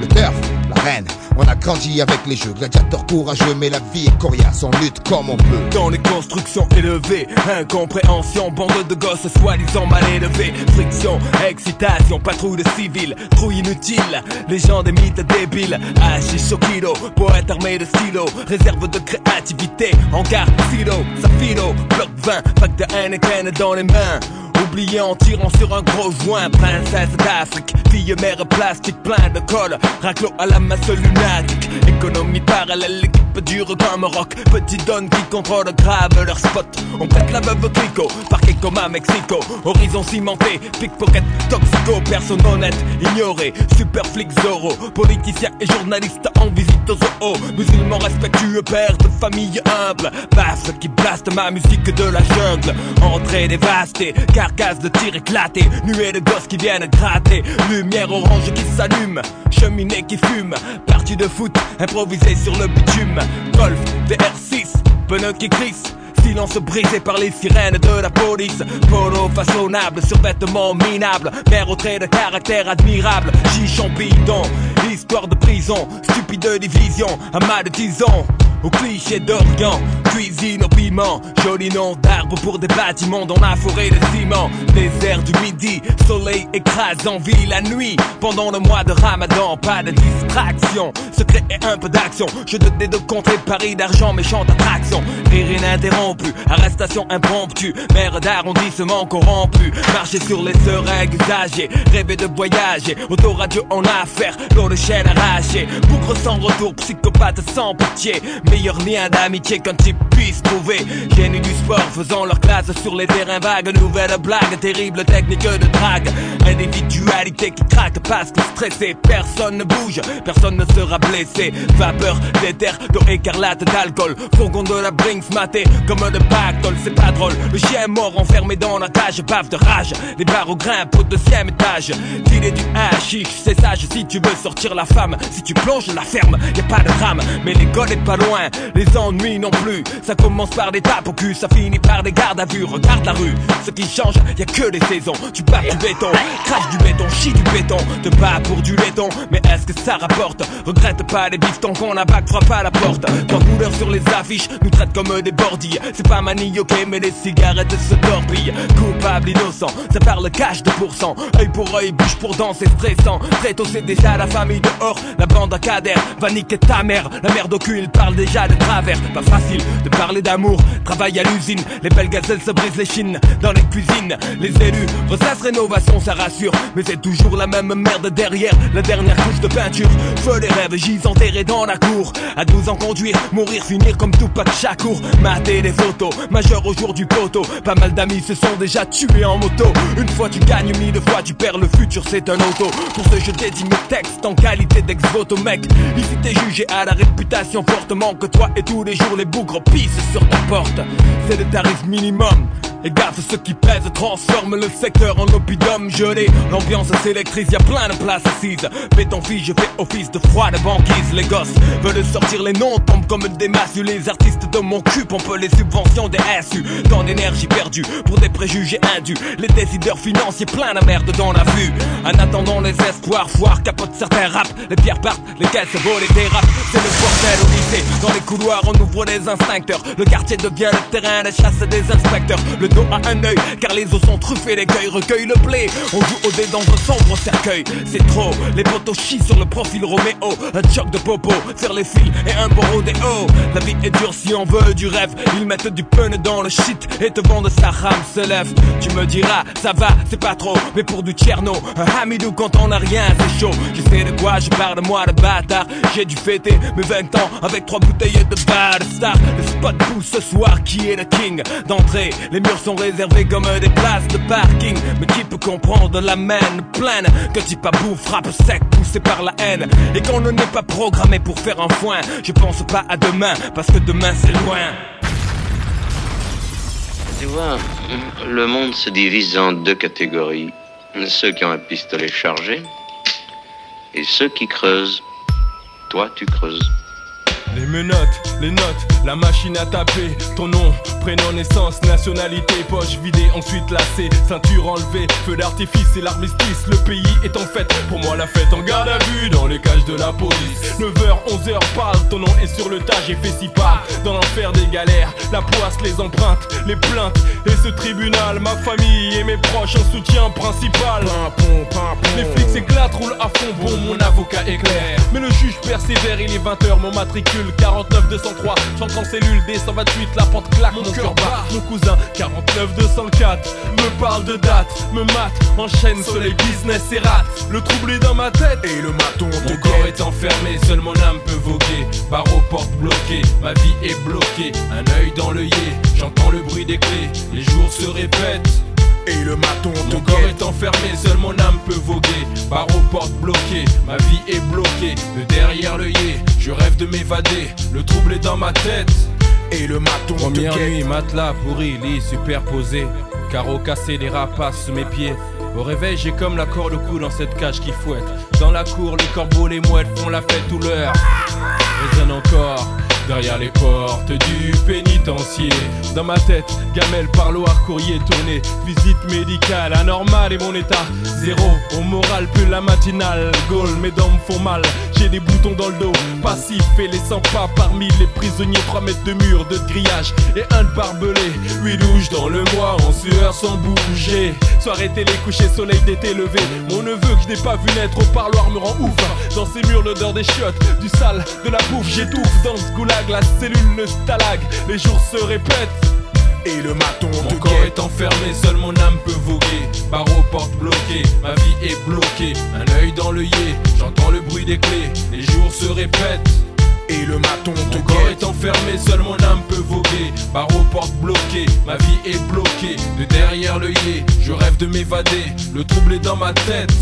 [SPEAKER 22] Le turf, la reine. On a grandi avec les jeux, gladiateurs courageux, mais la vie est coriace, on lutte comme on peut.
[SPEAKER 23] Dans les constructions élevées, incompréhension, bande de gosses soi-disant mal élevés, friction, excitation, patrouille de civils, trouille inutile, les gens des mythes débiles, hachish au kilo, poète armé de stylo, réserve de créativité, encart, silo, safilo, bloc 20, pack de Heineken dans les mains. Oublié en tirant sur un gros joint, princesse d'Afrique, fille mère plastique, plein de colle, raclo à la masse lunatique, économie parallèle, l'équipe dure comme rock, petit donne qui contrôle grave leur spot. On pète la veuve clico, parquet comme à Mexico, horizon cimenté, pickpocket, toxico, personne honnête, ignoré, super flic Zorro, politicien et journaliste en visite au zoo, musulman respectueux, père de famille humble, basse qui blaste ma musique de la jungle, entrée dévastée, carcasse de tir éclaté, nuée de gosses qui viennent gratter, lumière orange qui s'allume, cheminée qui fume, partie de foot improvisée sur le bitume, golf, VR6, pneus qui crissent. Silence brisé par les sirènes de la police. Polo façonnable, survêtement minable. Mère au trait de caractère admirable. Chichon bidon, histoire de prison. Stupide division, amas de disons au cliché d'Orient, cuisine au piment, joli nom d'arbre pour des bâtiments dans la forêt de ciment, désert du midi, soleil écrase en ville la nuit, pendant le mois de ramadan, pas de distraction, secret et un peu d'action, je te de contrer Paris d'argent, méchante attraction, rire ininterrompu, arrestation impromptue, maire d'arrondissement corrompu, marcher sur les seringues usagées, rêver de voyager, autoradio en affaire, l'eau de chaîne arrachée, bougre sans retour, psychopathe sans pitié, meilleur lien d'amitié qu'un type puisse trouver. Génie du sport faisant leur classe sur les terrains vagues. Nouvelle blague, terrible technique de drague. Individualité qui craque parce que stressé. Personne ne bouge, personne ne sera blessé. Vapeur d'éther, d'eau écarlate, d'alcool. Fourgon de la Brinks maté de pactole. C'est pas drôle. Le chien mort enfermé dans la cage, bave de rage. Les barreaux grimpent au deuxième étage. Filer du hashish, c'est sage si tu veux sortir la femme. Si tu plonges la ferme, y a pas de drame. Mais l'école est pas loin, les ennuis non plus. Ça commence par des tapes au cul, ça finit par des gardes à vue. Regarde la rue, ce qui change, y a que les saisons. Tu bats du béton, crache du béton, chie du béton. Te bats pour du laiton, mais est-ce que ça rapporte? Regrette pas les bifetons qu'on a bac frappe à la porte. Quand couleur sur les affiches nous traite comme des bordilles. C'est pas manioqué, mais les cigarettes se torpillent. Coupable, innocent, ça parle cash de pourcent. Œil pour œil, bouche pour dent, c'est stressant. Très tôt, c'est déjà la famille dehors. La bande à cadère va niquer ta mère. La merde au cul, il parle déjà de travers. Pas facile de parler d'amour. Travail à l'usine, les belles gazelles se brisent les chines. Dans les cuisines, les élus ressassent rénovation, ça rassure. Mais c'est toujours la même merde derrière. La dernière couche de peinture. Feu les rêves, j'y enterrés dans la cour. À 12 ans conduire, mourir, finir comme tout de Chakour. Mater des photos, majeur au jour du poteau. Pas mal d'amis se sont déjà tués en moto. Une fois tu gagnes, mille fois tu perds. Le futur c'est un auto. Pour ce je dédie mes textes en qualité d'ex-voto, mec. Ici t'es jugé à la réputation fortement que toi et tous les jours les bougres pissent sur ta porte. C'est le tarif minimum. Et gaffe, ceux qui pèsent transforment le secteur en oppidum gelé. L'ambiance s'électrise, y a plein de places assises. Béton fille, je fais office de froid de banquise. Les gosses veulent sortir les noms, tombent comme des masses. Les artistes de mon cul pompent les subventions des SU. Tant d'énergie perdue pour des préjugés indus. Les décideurs financiers plein de merde dans la vue. En attendant les espoirs, foire capote certains rap. Les pierres partent, les caisses volent et dérapent. C'est le bordel au lycée. Dans les couloirs, on ouvre les instincteurs. Le quartier devient le terrain de chasse des inspecteurs. Dos à un œil, car les os sont truffés, l'écueil recueille le blé. On joue au dé dans un sombre cercueil. C'est trop, les potos chient sur le profil Roméo. Un choc de popo, faire les fils et un bon rodéo. La vie est dure si on veut du rêve. Ils mettent du pun dans le shit et te vendent sa rame se lève. Tu me diras, ça va, c'est pas trop, mais pour du tcherno, un Hamidou
[SPEAKER 13] quand on a rien, c'est chaud. Je sais de quoi je parle, moi, de bâtard. J'ai dû fêter mes 20 ans avec trois bouteilles de bar star. Le spot pousse ce soir, qui est le king d'entrée Les murs sont réservés comme des places de parking. Mais qui peut comprendre la main pleine que bout frappe sec, poussé par la haine? Et qu'on ne n'est pas programmé pour faire un foin. Je pense pas à demain, parce que demain c'est loin.
[SPEAKER 24] Tu vois, le monde se divise en deux catégories. Ceux qui ont un pistolet chargé et ceux qui creusent. Toi, tu creuses.
[SPEAKER 13] Les menottes, les notes, la machine à taper. Ton nom, prénom, naissance, nationalité, poche vidée, ensuite lacée, ceinture enlevée, feu d'artifice et l'armistice. Le pays est en fête, pour moi la fête en garde à vue dans les cages de la police. 9h, 11h, parle, ton nom est sur le tas, j'ai fait si pas dans l'enfer des galères. La poisse, les empreintes, les plaintes et ce tribunal, ma famille et mes proches en soutien principal. Les flics s'éclatent, roulent à fond, bon, mon avocat est clair. Mais le juge persévère, il est 20h, mon matricule 49 203 J'entre en cellule D128 La porte claque Mon, cœur bat. Mon cousin 49 204 Me parle de date Me mate Enchaîne sur les business et rate. Le trouble est dans ma tête Et le maton Mon corps est enfermé Seule mon âme peut voguer. Barreaux porte bloquées Ma vie est bloquée. Un œil dans l'œillet J'entends le bruit des clés. Les jours se répètent et le maton Mon corps est enfermé, seule mon âme peut voguer. Barreaux porte bloquées, ma vie est bloquée. De derrière l'œillet, je rêve de m'évader. Le trouble est dans ma tête. Et le maton Première nuit, matelas pourri, lit superposé. Carreaux cassés, des rapaces sous mes pieds. Au réveil, j'ai comme la corde au cou dans cette cage qui fouette. Dans la cour, les corbeaux, les mouettes font la fête tout l'heure. Résonne encore derrière les portes du pénitencier. Dans ma tête, gamelle, parloir, courrier tourné, visite médicale, anormal et mon état zéro. Au moral, plus la matinale, Gaulle, mes dents me font mal. J'ai des boutons dans le dos, passif et les 100 pas parmi les prisonniers. 3 mètres de mur, de grillage et un de barbelé. 8 douches dans le mois, en sueur sans bouger. Soirée télé, coucher, soleil d'été levé. Mon neveu que je n'ai pas vu naître au parloir me rend ouf. Dans ces murs, l'odeur des chiottes, du sale, de la bouffe, j'étouffe dans ce goulag, la cellule, le stalag. Les jours se répètent. Et le maton Mon corps est enfermé, seule mon âme peut voguer. Barreaux, porte bloquée, ma vie est bloquée. Un œil dans l'œillet, j'entends le bruit des clés Les jours se répètent. Et le maton Mon corps est enfermé, seule mon âme peut voguer. Barreaux, porte bloquée, ma vie est bloquée. De derrière l'œillet, je rêve de m'évader. Le trouble est dans ma tête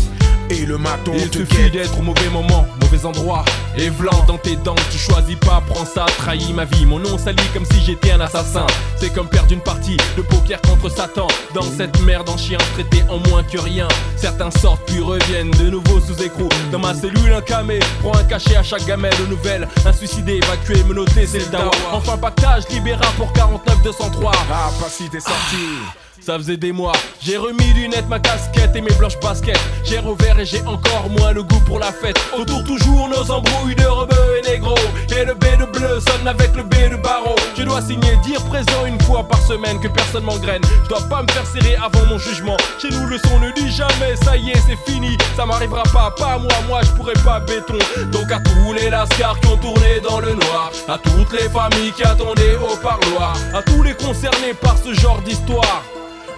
[SPEAKER 13] et le maton Il suffit d'être au mauvais moment, mauvais endroit. Et blanc dans tes dents, tu choisis pas, prends ça, trahis ma vie. Mon nom sali comme si j'étais un assassin. C'est comme perdre une partie de poker contre Satan. Dans cette merde en chien traité en moins que rien. Certains sortent puis reviennent de nouveau sous écrou. Dans ma cellule un camé, prends un cachet à chaque gamelle nouvelle Un suicidé, évacué, menotté, c'est le dawa. Enfin pactage, libéra pour 49 203 Ah pas si t'es sorti ça faisait des mois, j'ai remis lunettes, ma casquette et mes blanches baskets. J'ai rouvert et j'ai encore moins le goût pour la fête. Autour toujours nos embrouilles de rebeux et négro. Et le B de bleu sonne avec le B de barreau. Je dois signer, dire présent une fois par semaine que personne m'engraine. Je dois pas me faire serrer avant mon jugement. Chez nous le son ne dit jamais, ça y est, c'est fini. Ça m'arrivera pas, pas moi, moi je pourrais pas béton. Donc à tous les lascars qui ont tourné dans le noir, à toutes les familles qui attendaient au parloir, à tous les concernés par ce genre d'histoire.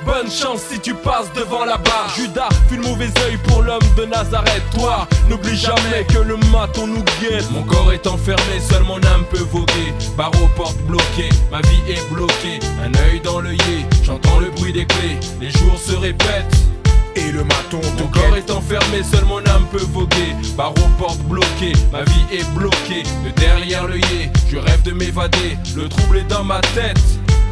[SPEAKER 13] Bonne chance si tu passes devant la barre Judas fut le mauvais oeil pour l'homme de Nazareth. Toi, n'oublie jamais que le maton nous guette. Mon corps est enfermé, seule mon âme peut voguer. Barreaux, porte bloquée, ma vie est bloquée. Un œil dans l'œillet, j'entends le bruit des clés. Les jours se répètent. Et le maton Mon corps est enfermé, seule mon âme peut voguer. Barreaux, porte bloquée, ma vie est bloquée. De derrière l'œillet, je rêve de m'évader. Le trouble est dans ma tête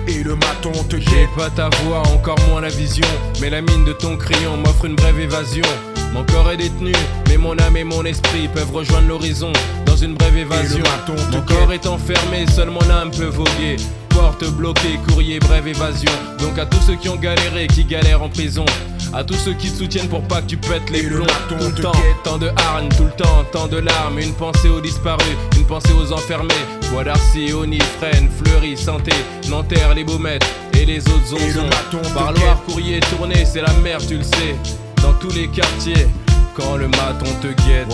[SPEAKER 13] et le maton te J'ai pas ta voix, encore moins la vision. Mais la mine de ton crayon m'offre une brève évasion. Mon corps est détenu, mais mon âme et mon esprit peuvent rejoindre l'horizon dans une brève évasion. Mon corps est enfermé, seule mon âme peut voguer. Porte bloquée, courrier, brève évasion. Donc à tous ceux qui ont galéré, qui galèrent en prison. À tous ceux qui te soutiennent pour pas que tu pètes les plombs. Tout le temps, tant de hargne, tout le temps, tant de larmes. Une pensée aux disparus, une pensée aux enfermés. Bois d'Arcy, Oni, Fresnes, Fleury, Santé Nanterre, les Baumettes et les autres zonzons Parloir, courrier, tourné, c'est la merde, tu le sais. Dans tous les quartiers, quand le maton te guette.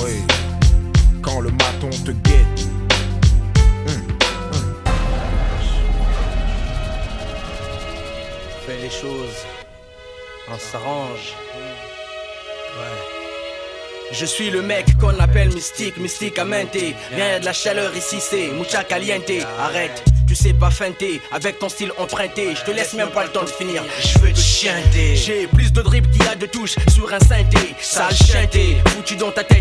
[SPEAKER 16] Quand le maton te guette
[SPEAKER 25] on s'arrange. Ouais. Je suis le mec qu'on appelle mystique, mystique à menter. Rien y'a de la chaleur ici, c'est mucha caliente. Arrête, tu sais pas feinter, avec ton style emprunté. Je te laisse même pas le temps de finir. Je veux te chanter. J'ai plus de drip qu'il y a de touches sur un synthé. Sale chanté, foutu dans ta tête.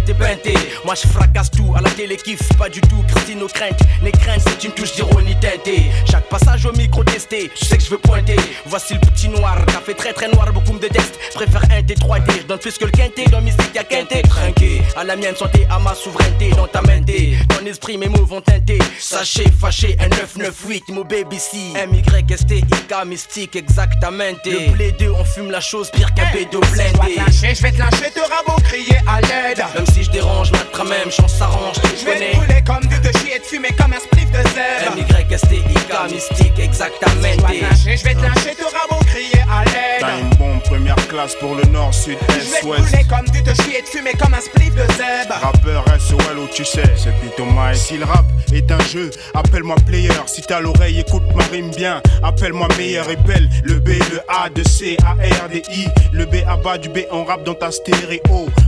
[SPEAKER 25] Moi je fracasse tout, à la télé kiffe pas du tout. Christine aux craintes, les craintes c'est une touche d'ironie teintée. Chaque passage au micro testé, je sais que je veux pointer. Voici le petit noir, café très très noir, beaucoup me détestent. Préfère un T3T, je donne plus que le quinté. Dans mystique y'a quinté, trinqué. À la mienne santé, à ma souveraineté. Dans ta mente, ton esprit, mes mots vont teinter. Sachez, fâché, un 998, mon baby si. M-Y-S-T-I-K, mystique, exactement. Le blé 2, on fume la chose pire qu'un bédo blindé.
[SPEAKER 21] Je vais te lâcher, te rabot, crier à l'aide.
[SPEAKER 25] Même si je dérange, ma même chance s'arrange, tu
[SPEAKER 21] Je vais
[SPEAKER 25] connais.
[SPEAKER 21] te brûler comme du te chier et te fumer comme un spliff de zèbre.
[SPEAKER 25] M-Y-S-T-I-K, mystique, exactement.
[SPEAKER 21] Je vais te lâcher, je vais te lâcher, te rabot, crier à
[SPEAKER 26] T'as
[SPEAKER 21] l'aide.
[SPEAKER 26] une bombe première classe pour le nord, sud,
[SPEAKER 21] Je vais
[SPEAKER 26] est,
[SPEAKER 21] te
[SPEAKER 26] ouest.
[SPEAKER 21] brûler comme du te chier et te fumer comme un spliff de zèbre.
[SPEAKER 26] Rappeur SOL où tu sais, c'est Pito Mike. Si le rap est un jeu, appelle-moi player. Si t'as l'oreille, écoute ma rime bien. Appelle-moi meilleur et belle. Le B, le A, de C, A, R, D, I. Le B à bas du B, on rap dans ta stéréo.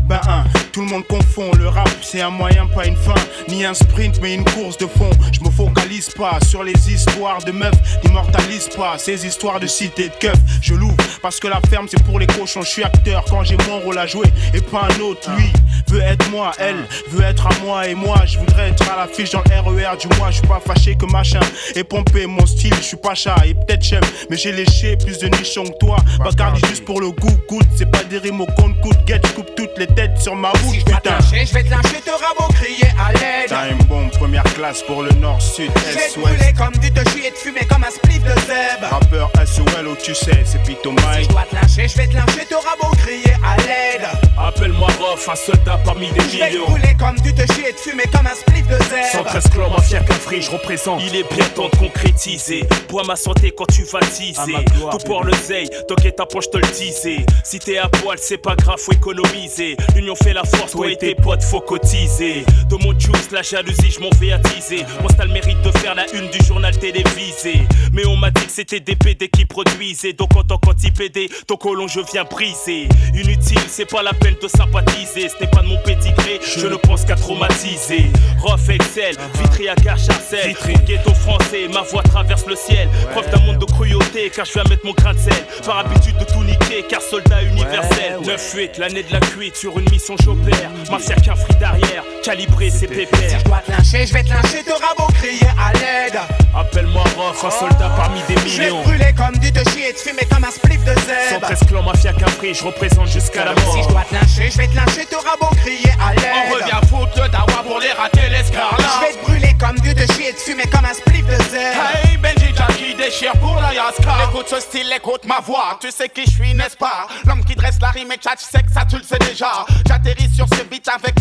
[SPEAKER 26] Ben un, tout le monde confond. Le rap, c'est un moyen, pas une fin. Ni un sprint, mais une course de fond. Je me focalise pas sur les histoires de meufs. N'immortalise pas ces histoires de cité de keuf. Je l'ouvre parce que la ferme, c'est pour les cochons. Je suis acteur quand j'ai mon rôle à jouer et pas un autre. Lui veut être moi, elle veut être à moi et moi. Je voudrais être à l'affiche dans le RER du mois. Je suis pas fâché que machin et pompé mon style. Je suis pas chat et peut-être j'aime, mais j'ai léché plus de nichons que toi. Bacardi juste pour le goût, goûte. C'est pas des rimes au compte coûte. Get, je coupe toutes les têtes sur ma route, putain.
[SPEAKER 21] je vais te lâcher, te rabot, crier à l'aide.
[SPEAKER 26] T'as une bombe première classe pour le nord, sud,
[SPEAKER 21] Je vais
[SPEAKER 26] est,
[SPEAKER 21] te brûler
[SPEAKER 26] ouest.
[SPEAKER 21] comme du te chier et te fumer comme un spliff de zèbre.
[SPEAKER 26] Rappeur SOL où tu sais, c'est Pito
[SPEAKER 21] Si
[SPEAKER 26] Mike.
[SPEAKER 21] je dois te lâcher, je vais te lâcher, te rabot, crier à l'aide.
[SPEAKER 27] Appelle-moi Rof, un soldat parmi des
[SPEAKER 21] Je vais te
[SPEAKER 27] millions.
[SPEAKER 21] brûler comme du te chier et te fumer comme un spliff de zèbre.
[SPEAKER 27] 113 clans, mafia qu'un je représente. Il est bien temps de concrétiser. Bois ma santé quand tu vas teaser. Tout pour le zeil, t'inquiète ta poche, te le teaser. Si t'es à poil, c'est pas grave, faut économiser. L'union fait la force, toi et tes potes, faut cotiser. De mon juice, la jalousie, je m'en vais attiser. Mon style mérite de faire la une du journal télévisé. Mais on m'a dit que c'était des PD qui produisaient. Donc en tant qu'anti-PD, ton colon, je viens briser. Inutile, c'est pas la peine de sympathiser. Ce n'est pas de mon pédigré, je ne pense qu'à traumatiser. Rof Excel, Vitry à Garcharcel. Ghetto français, ma voix traverse le ciel. Preuve d'un monde de cruauté, car je viens mettre mon grain de sel. Par habitude de tout niquer, car soldat universel. 9-8, l'année de la cuite, sur une mission j'opère. Mafia qu'un free derrière, calibré c'est pépère.
[SPEAKER 21] Si je dois te lâcher, je vais te lâcher, te rabot, crier à l'aide.
[SPEAKER 27] Appelle-moi Rof, un soldat parmi des
[SPEAKER 21] Je vais te
[SPEAKER 27] millions.
[SPEAKER 21] brûler comme du te chier et te fumer comme un spliff de zèbre.
[SPEAKER 27] 113 clans, mafia qu'un je représente jusqu'à la mort.
[SPEAKER 21] Si je dois te lâcher, je vais te lâcher, te rabot, crier à l'aide.
[SPEAKER 27] On revient foutre le dawa pour les rater l'escarlat.
[SPEAKER 21] Je vais te brûler comme du te chier et te fumer comme un spliff de zèbre.
[SPEAKER 27] Hey Benji Jackie déchire pour la Yaska Écoute ce style, écoute ma voix Tu sais qui je suis n'est-ce pas? L'homme qui dresse la rime et chat, tu sais que ça tu le sais déjà J'atterris sur ce beat avec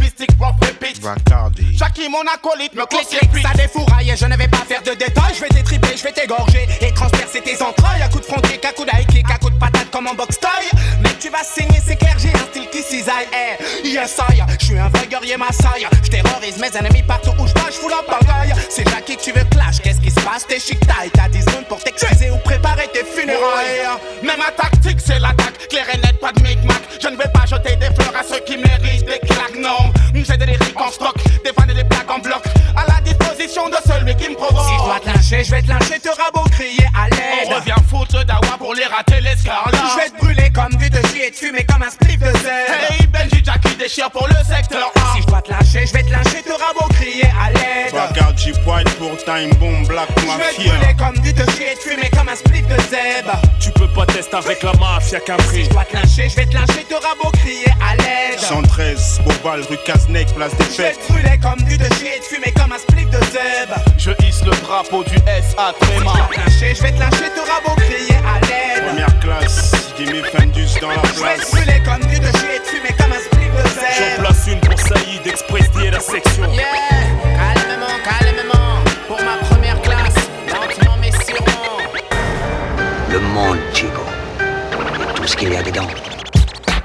[SPEAKER 26] Bacardi.
[SPEAKER 27] Jackie mon acolyte me
[SPEAKER 21] clic, ça défouraille, je ne vais pas faire de détails. Je vais t'étriper, je vais t'égorger et transpercer tes entrailles. À coup de front kick, à coup kick, à coup de patate comme en box taille. Mais tu vas saigner, c'est clair, j'ai un style qui cisaille. Eh, yes, I, je suis un vrai guerrier Maasai. Je terrorise mes ennemis partout où je passe, je fous la pagaille. C'est Jackie que tu veux clash, qu'est-ce qui se passe? T'es chic taille, t'as 10 secondes pour t'excuser ou préparer tes funérailles.
[SPEAKER 27] Mais ma tactique c'est l'attaque Claire et nette, pas de micmac Je ne vais pas jeter des fleurs à ceux qui méritent des claques Non, j'ai des lyriques en stock. Des vannes et des plaques en bloc. À la disposition de celui qui me provoque
[SPEAKER 21] Si je dois te lâcher, je vais te lâcher, te rabot, crier à l'aide.
[SPEAKER 27] On revient foutre dawa pour les rater l'escarlat
[SPEAKER 21] Je vais te brûler comme du te chier et te fumer comme un spliff de zèbre.
[SPEAKER 27] Hey Benji Jackie déchire pour le secteur A
[SPEAKER 21] Si je dois te lâcher, je vais te lâcher, te rabot, crier à l'aide.
[SPEAKER 26] Bacardi White pour Time Bomb Black
[SPEAKER 21] Je vais te
[SPEAKER 26] Mafia.
[SPEAKER 21] brûler comme du te chier et te fumer comme un spliff de zèbre.
[SPEAKER 27] Tu peux pas tester avec la mafia qu'un
[SPEAKER 21] Si je dois te lâcher, je vais te lâcher, te rabot, crier à l'aide.
[SPEAKER 26] 113, Bobal, rue Cazenec, place des
[SPEAKER 21] Je vais
[SPEAKER 26] fêtes.
[SPEAKER 21] te brûler comme du te chier et te fumer comme un spliff de.
[SPEAKER 27] Je hisse le drapeau du SA
[SPEAKER 21] Si je dois te lâcher, je vais te lâcher, te rabot, crier à l'aide.
[SPEAKER 26] Première classe, Jimmy Fendus dans la
[SPEAKER 21] Je vais te
[SPEAKER 26] place.
[SPEAKER 21] brûler comme du et te fumer comme un spliff de
[SPEAKER 27] J'en
[SPEAKER 21] zèbre.
[SPEAKER 27] place une pour Saïd, Express D et la section
[SPEAKER 21] Yeah, calmement, calmement, pour ma première classe, lentement mais sûrement.
[SPEAKER 9] Le monde, Chico. Et tout ce qu'il y a dedans.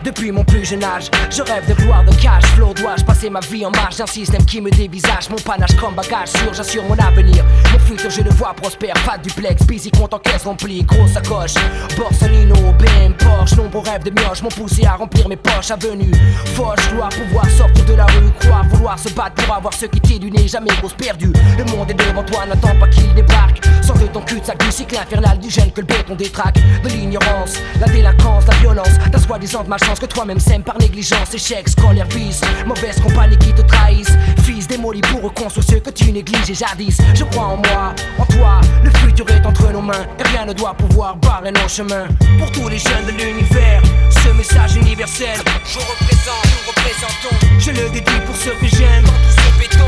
[SPEAKER 28] Depuis mon plus jeune âge. Je rêve de gloire, de cash flow. Dois-je passer ma vie en marge d'un système qui me dévisage Mon panache comme bagage sûr, j'assure mon avenir. Mon futur, je le vois prospère. Pas duplex, busy, compte en caisse remplie. Grosse sacoche, Borsalino, BM, Porsche. Nombreux rêves de mioche m'ont poussé à remplir mes poches. Avenue, Foch, gloire, pouvoir sortir de la rue. Croire, vouloir se battre pour avoir ce qui t'est du nez. Jamais grosse perdue. Le monde est devant toi, n'attends pas qu'il débarque. Sors de ton cul-de-sac du cycle infernal du gène que le béton détraque. De l'ignorance, la délinquance, la violence. Ta soi-disant malchance que toi-même sème par négligence. Échec, scolaire, vice. Mauvaise compagnie qui te trahissent. Fils démoli pour reconstruire ce que tu négliges jadis. Je crois en moi, en toi. Le futur est entre nos mains. Et rien ne doit pouvoir barrer nos chemins. Pour tous les jeunes de l'univers, ce message universel. Je représente, nous représentons. Je le dédie pour ceux que j'aime. Dans tout ce.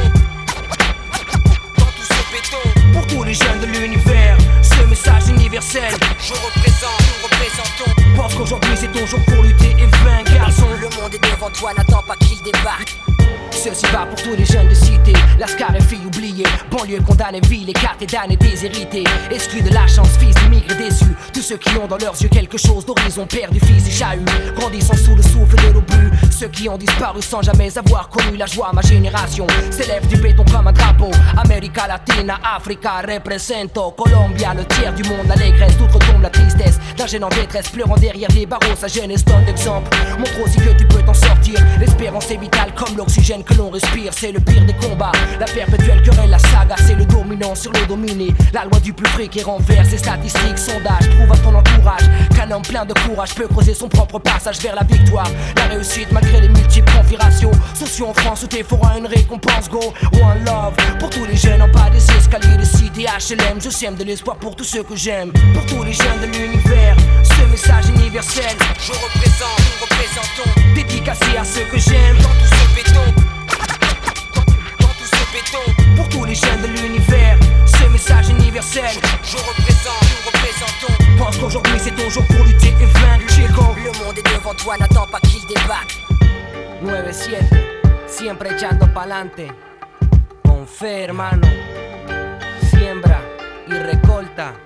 [SPEAKER 28] Dans tout ce béton. Pour tous les jeunes de l'univers, ce message universel. Je représente, nous représentons. Pense qu'aujourd'hui c'est ton jour pour lutter et vaincre. Garçon, le monde est devant toi, n'attends pas qu'il débarque. Ceci va pour tous les jeunes de cité, Lascar et filles oubliées, banlieue condamnée, ville, écartée d'années déshérités, exclus de la chance, fils d'immigrés déçus, tous ceux qui ont dans leurs yeux quelque chose d'horizon, perdu, fils et chahut, grandissant sous le souffle de l'obus, ceux qui ont disparu sans jamais avoir connu la joie, ma génération s'élève du béton comme un drapeau, América Latina, Africa, represento, Colombia, le tiers du monde, l'allégresse, d'outre-tombe la tristesse, d'un en détresse, pleurant derrière des barreaux, sa jeunesse donne d'exemple, montre aussi que tu peux t'en sortir, l'espérance est vitale comme l'oxygène que l'on respire, c'est le pire des combats. La perpétuelle querelle, la saga, c'est le dominant sur le dominé. La loi du plus près qui renverse les statistiques, sondages, prouve à ton entourage qu'un homme plein de courage peut creuser son propre passage vers la victoire. La réussite malgré les multiples configurations. Sociaux en France où t'es à une récompense, go. One love pour tous les jeunes en bas des escaliers de cité HLM. Je sème de l'espoir pour tous ceux que j'aime. Pour tous les jeunes de l'univers, ce message universel. Je représente, nous représentons. Dédicacé à ceux que j'aime. Dans tout ce béton. Pour tous les jeunes de l'univers, ce message universel. Je représente, nous représentons. Pense qu'aujourd'hui c'est ton jour pour lutter et vaincre. Chico. Le monde est devant toi, n'attends pas qu'il débarque. 9-7, siempre echando pa'lante. Con fe, hermano. Recolta.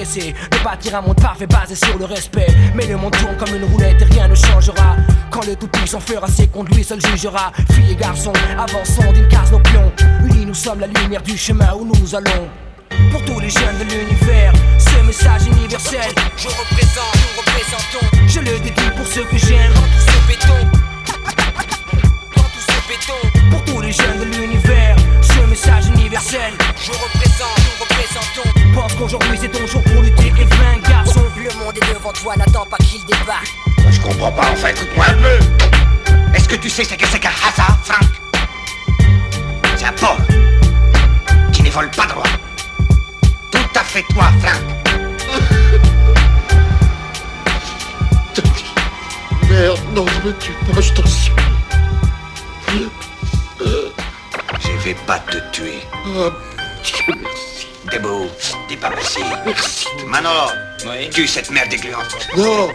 [SPEAKER 28] de bâtir un monde parfait basé sur le respect. Mais le monde tourne comme une roulette et rien ne changera. Quand le tout-puissant fera ses comptes, lui seul jugera. Filles et garçons, avançons d'une case nos pions. Unis, nous sommes la lumière du chemin où nous allons. Pour tous les jeunes de l'univers, ce message universel. Je représente, nous représentons. Je le dédie pour ceux que j'aime. Dans tout ce béton. Dans tout ce béton. Pour tous les jeunes de l'univers, message universel. Je représente, nous représentons. Pense qu'aujourd'hui c'est ton jour pour lutter et vaincre, garçon. Le monde est devant toi, n'attends pas qu'il débarque.
[SPEAKER 9] Je comprends pas, enfin, écoute-moi un peu. Est-ce que tu sais ce que c'est qu'un hasard, Frank C'est un pauvre qui ne vole pas droit. Tout à fait toi, Frank.
[SPEAKER 29] Merde, non, je me tue pas, je t'en supplie.
[SPEAKER 9] Vais pas te tuer.
[SPEAKER 29] Oh, Dieu merci.
[SPEAKER 9] Pas merci.
[SPEAKER 29] Merci.
[SPEAKER 9] Manolo, tue cette merde dégluante.
[SPEAKER 29] Non, non,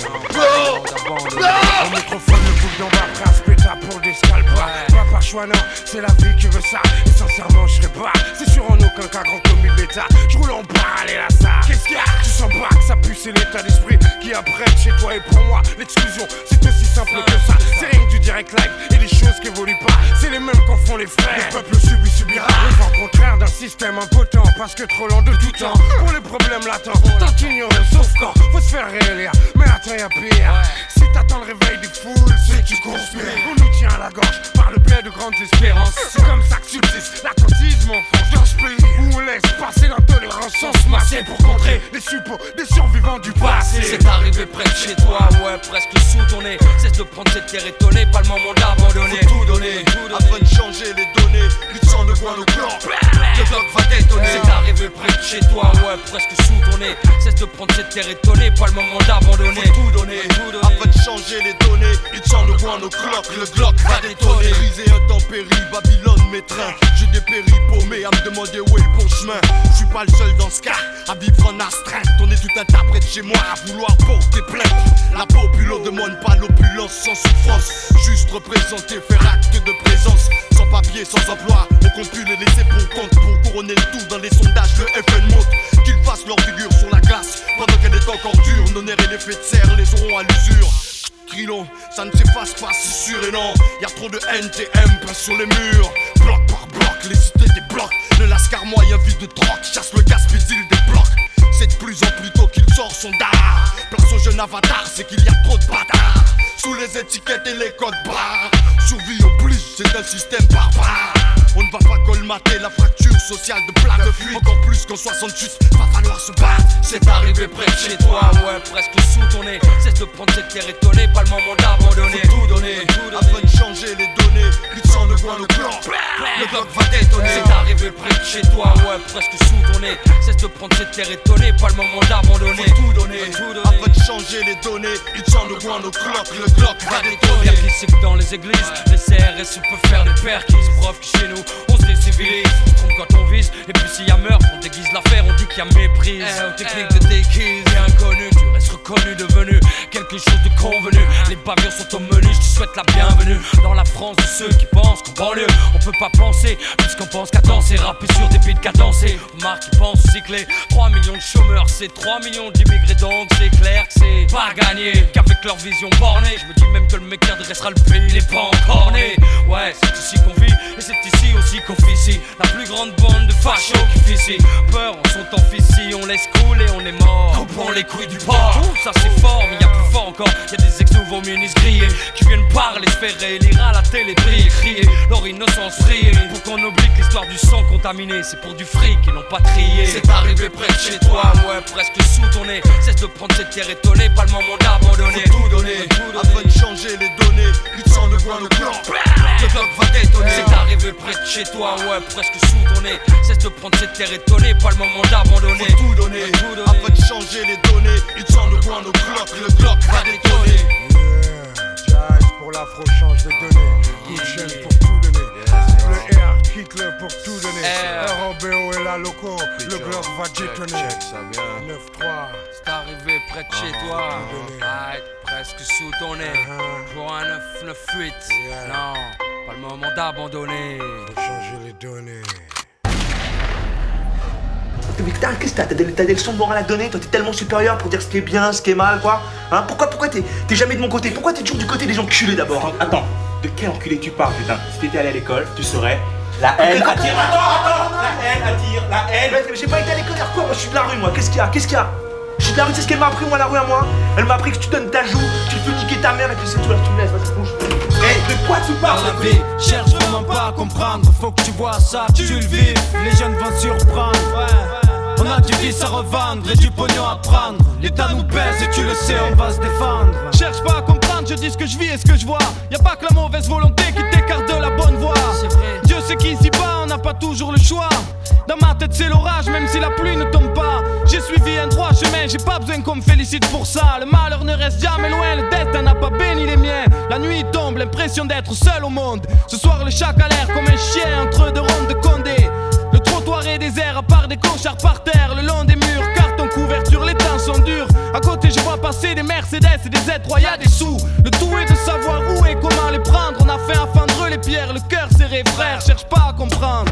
[SPEAKER 12] Au microphone, le bouillon va prince péta pour des scalps. Pas par choix, non, c'est la vie qui veut ça. Et sincèrement, je serais pas. C'est sûr en aucun cas grand comme une bêta. Je roule en parallèle à ça. Qu'est-ce qu'il y a? Tu sens pas que ça pue, c'est l'état d'esprit qui apprête chez toi et pour moi. L'exclusion, c'est aussi simple que ça. C'est rien que du direct live et des choses qui évoluent pas. C'est les mêmes qu'en font les frères. Le peuple subit, subira. Le vent contraire d'un système impotent parce que trop lent de tout temps. Pour les problèmes latents, tant ignoré, sauf quand faut se faire réélire. Mais attends, y'a pire. Si t'attends le réveil des foules, c'est que tu conspires. On nous tient à la gorge par le blé de grandes espérances. C'est comme ça que subsiste l'attentisme en France. Dans ce pays où on laisse passer l'intolérance sans se masser pour contrer les suppôts des survivants du passé.
[SPEAKER 1] C'est arrivé près de chez toi, ouais, presque sous ton nez. Cesse de prendre cette terre étonnée, pas le moment d'abandonner.
[SPEAKER 29] Tout donner, afin de changer les données. Lutte sans de quoi nos clans.
[SPEAKER 1] Le bloc va détonner. C'est arrivé près de chez toi, ouais, presque sous ton nez. Cesse de prendre cette terre étonnée, pas le moment d'abandonner.
[SPEAKER 29] Faut tout donner, afin de changer les données. Sans de coin, nos cloques, le Glock va détonner. Brisé intempérie, Babylone m'étreint. J'ai des paumés à me demander où est le bon chemin. Je suis pas le seul dans ce cas à vivre en astreinte. On est tout de chez moi à vouloir porter plainte. La populo demande pas l'opulence sans souffrance. Juste représenter, faire acte de présence. Sans papier, sans emploi, on compte plus les laisser pour compte. Pour couronner le tout dans les sondages, le FN monte. Qu'ils fassent leur figure sur la glace pendant qu'elle est encore dure. Nos nerfs et les faits de serre les auront à l'usure. Trilon, ça ne s'efface pas, c'est sûr et non. Y a trop de NTM sur les murs. Bloc par bloc, les cités des blocs. Le lascar moyen vide de troc, chasse le gaspésil des blocs. C'est de plus en plus tôt qu'il sort son dard. Place au jeune avatar, c'est qu'il y a trop de bâtards. Sous les étiquettes et les codes barres. Survie plus, c'est un système barbare. On ne va pas colmater la fracture sociale de plaque de fuite. Encore plus qu'en 68, va falloir se battre. C'est arrivé près de chez toi.
[SPEAKER 1] Ouais, presque sous ton nez. Cesse de prendre cette terre étonnée, pas le moment d'abandonner.
[SPEAKER 29] Faut tout donner, afin de changer les données. Du sang de coin, le clan. Le bloc va détonner.
[SPEAKER 1] C'est arrivé près de chez toi, ouais, presque sous ton nez. Cesse de prendre cette terre étonnée, pas le moment d'abandonner.
[SPEAKER 29] Faut tout donner, afin de changer les données. Du sang de coin, nos cloques, le bloc va détonner.
[SPEAKER 1] Y'a qui sait que dans les églises, les CRS peuvent faire des perquis. Preuve que chez nous, on se décivilise. On trompe quand on vise, et puis s'il y a meurtre, on déguise l'affaire, on dit qu'il y a méprise.
[SPEAKER 29] Eh,
[SPEAKER 1] aux techniques de déguise, et inconnu, tu restes reconnu, devenu quelque chose de convenu. Les pavillons sont au menu, je te souhaite la bienvenue. Dans la France de ceux qui pensent qu'en banlieue, on peut pas penser, puisqu'on pense qu'à danser, rapper sur des beats cadencés. Marc qui pense cycler, 3 millions de chômeurs, c'est 3 millions d'immigrés, donc c'est clair que c'est pas gagné. Qu'avec leur vision bornée, je me dis même que le mec qui adressera le pays, il est pas encore né. Ouais, c'est ici qu'on vit, et c'est ici La plus grande bande de fachos qui ici. Peur, on sont en ici, on laisse couler, on est mort. Coupons les couilles du. Ouh, ça c'est fort, mais y a plus fort encore. Y a des ex-nouveaux ministres grillés qui viennent parler, se faire élire à la télé, crier. Leur innocence briller. Pour qu'on oublie que l'histoire du sang contaminé, c'est pour du fric et non pas trié.
[SPEAKER 29] C'est arrivé près de chez toi,
[SPEAKER 1] ouais, presque sous ton nez. Cesse de prendre cette terre étonnée, pas le moment d'abandonner.
[SPEAKER 29] Tout donner, afin de changer les données. Du sang de coin, le clan. Le bloc va détonner.
[SPEAKER 1] C'est arrivé près de chez toi, ouais, presque sous ton nez. Cesse de prendre cette terre étonnée, pas le moment d'abandonner.
[SPEAKER 29] Faut tout donner, afin de changer les données. Du sang de coin, nos cloques, le bloc va détonner.
[SPEAKER 12] Jazz pour l'afro change de données. Coup pour tout donner. Le R quitte le pour tout donner. ROBO et la loco, le bloc va détonner. 9-3.
[SPEAKER 1] C'est arrivé près de chez toi, ouais, presque sous ton nez. Pour un 998, non, pas le moment d'abandonner.
[SPEAKER 12] Faut changer les données.
[SPEAKER 7] Mais putain, qu'est-ce que t'as? T'as des, t'as des leçons de morale à donner? Toi, t'es tellement supérieur pour dire ce qui est bien, ce qui est mal, quoi Hein? Pourquoi, pourquoi t'es, t'es jamais de mon côté? Pourquoi t'es toujours du côté des enculés d'abord?
[SPEAKER 30] Attends, de quel enculé tu parles, putain? Si t'étais allé à l'école, tu saurais. La haine
[SPEAKER 7] Attends,
[SPEAKER 30] attire.
[SPEAKER 7] attends,
[SPEAKER 30] Attends, attends, la haine attire, la haine.
[SPEAKER 7] Mais j'ai pas été à l'école quoi? Moi, je suis de la rue, moi. Qu'est-ce qu'il y a? Qu'est-ce qu'il y a? Je suis de la c'est ce qu'elle m'a appris, moi, la rue à moi Elle m'a appris que tu donnes ta joue, tu peux niquer ta mère, et puis c'est tout, là, tu me laisses, vas-y, bouge.
[SPEAKER 30] Eh, de quoi tu parles
[SPEAKER 20] Dans la vie, cherche vraiment pas à comprendre. Faut que tu vois ça, tu le vives. Les jeunes vont surprendre. On a du vice à revendre et du pognon à prendre. L'État nous pèse et tu le sais, on va se défendre.
[SPEAKER 31] Cherche pas à comprendre, je dis ce que je vis et ce que je vois. Y a pas que la mauvaise volonté qui t'écarte de la bonne voie. Dieu sait qu'ici bas, on n'a pas toujours le choix. Dans ma tête, c'est l'orage, même si la pluie ne tombe pas. J'ai suivi un droit chemin, j'ai pas besoin qu'on me félicite pour ça. Le malheur ne reste jamais loin, le destin n'a pas béni les miens. La nuit tombe, l'impression d'être seul au monde. Ce soir, le chat a l'air comme un chien entre deux rondes de Condé. Trottoir est désert, à part des clochards par terre, le long des murs, carton couverture, les temps sont durs. À côté, je vois passer des Mercedes et des Z3, y a des sous. Le tout est de savoir où et comment les prendre. On a fait un fendre les pierres, le cœur serré, frère, cherche pas à comprendre.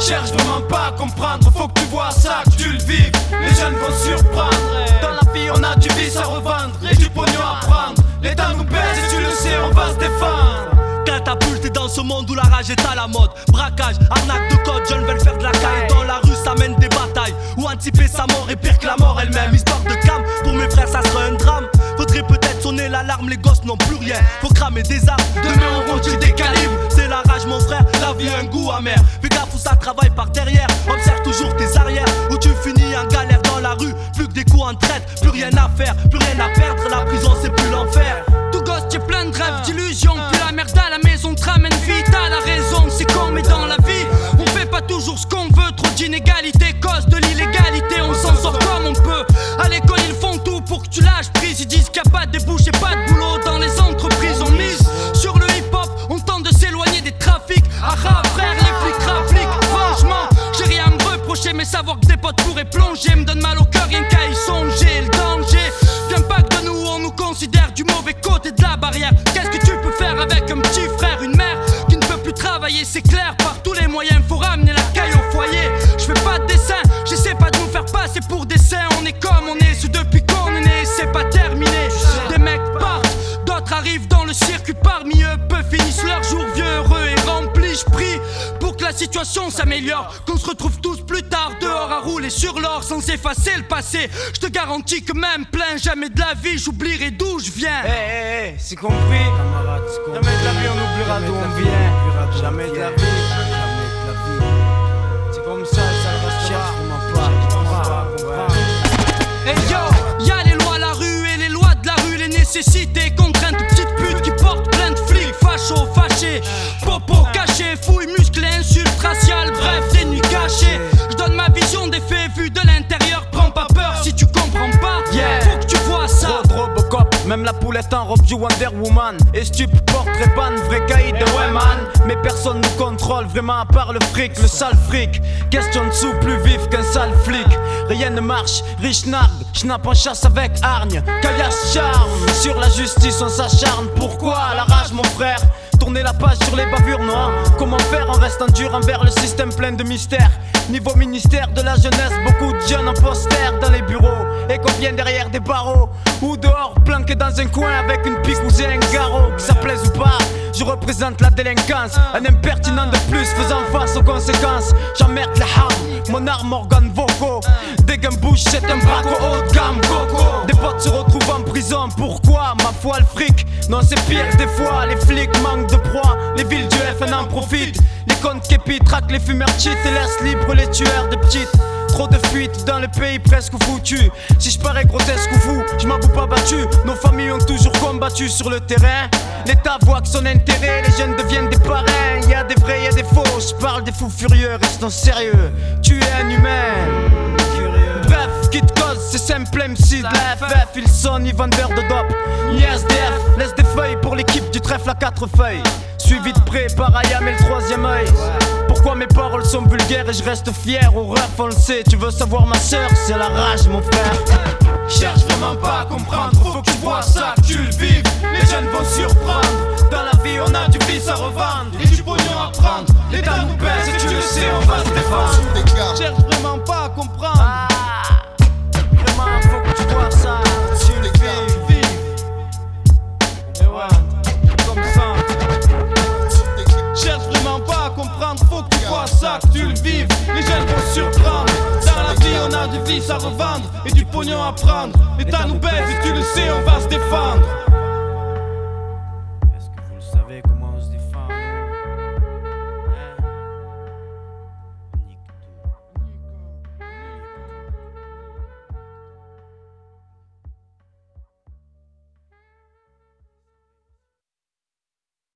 [SPEAKER 20] Cherche vraiment pas à comprendre, faut que tu vois ça, que tu le vives. Les jeunes vont surprendre. Dans la vie, on a du vice à revendre et du pognon à prendre. L'État nous pèse et tu le sais, on va se défendre.
[SPEAKER 32] Catapulte dans ce monde où la rage est à la mode. Braquage, arnaque de code, jeunes veulent faire de la caille. Dans la rue, ça mène des batailles. Ou anticiper sa mort et pire que la mort elle-même. Histoire de cam, pour mes frères, ça serait un drame. Faudrait peut-être sonner l'alarme, les gosses n'ont plus rien. Faut cramer des armes, demain on rentre des calibres. C'est la rage, mon frère, la vie a un goût amer. Fais gaffe où ça travaille par derrière. Observe toujours tes arrières, où tu finis en galère dans la rue. Plus que des coups en traite, plus rien à faire, plus rien à perdre. La prison, c'est plus
[SPEAKER 31] effacer le passé. Je te garantis que même plein jamais de la vie, j'oublierai d'où je viens.
[SPEAKER 20] Eh, eh, eh, c'est compris Jamais de la vie on oubliera d'où on vient. Jamais de la vie. C'est comme ça, ça restera.
[SPEAKER 31] Hey yo, y'a les lois, la rue et les lois de la rue, les nécessités, contraintes, petites putes qui portent plein de flics, fachos, fâchés,
[SPEAKER 20] poulette en robe du Wonder Woman. Et stup, portrait ban, vrai caïd de Wayman. Mais personne nous contrôle, vraiment à part le fric, le sale fric. Question de sous plus vif qu'un sale flic. Rien ne marche, riche nargue, schnapp en chasse avec hargne. Caillasse charme, sur la justice on s'acharne. Pourquoi la rage, mon frère? Tourner la page sur les bavures noires. Comment faire en restant dur envers le système plein de mystères? Niveau ministère de la jeunesse, beaucoup de jeunes en poster dans les bureaux. Et qu'on vient derrière des barreaux ou dehors, planqué dans un coin avec une pique ou c'est un garrot. Que ça plaise ou pas, je représente la délinquance. Un impertinent de plus faisant face aux conséquences. J'emmerde les harmes, mon arme organe vocaux. Dès qu'un bouche, c'est un braco haut de gamme, coco. Des potes se retrouvent en prison, pourquoi Ma foi, le fric? Non, c'est pire des fois, les flics manquent de proie. Les villes du FN en profitent. Les comptes képi traquent les fumeurs cheat et laissent libres les tueurs de petites. Trop de fuites dans le pays presque foutu. Si je parais grotesque ou fou, je m'avoue pas battu. Nos familles ont toujours combattu sur le terrain. L'État voit que son intérêt, les jeunes deviennent des parrains. Y a des vrais, y a des faux. Je parle des fous furieux, restons sérieux. Tu es un humain. C'est simple MC de la FF. Ils sont de dope, ni SDF. Laisse des feuilles pour l'équipe du trèfle à quatre feuilles. Suivi de près par Ayam et le troisième œil. Pourquoi mes paroles sont vulgaires et je reste fier? Au ref, on le sait. Tu veux savoir ma soeur, c'est la rage, mon frère. Cherche vraiment pas à comprendre, faut que tu vois ça, que tu le vives. Les jeunes vont surprendre. Dans la vie, on a du vice à revendre et du pognon à prendre. L'État nous baisse et tu le sais, on va se défendre.
[SPEAKER 31] Cherche vraiment pas à comprendre.
[SPEAKER 20] Vraiment, faut que tu vois ça, que tu le vives.
[SPEAKER 31] Les jeunes vont surprendre. Dans la vie, on a du vice à revendre et du pognon à prendre. L'État nous baisse et tu le sais, on va se défendre.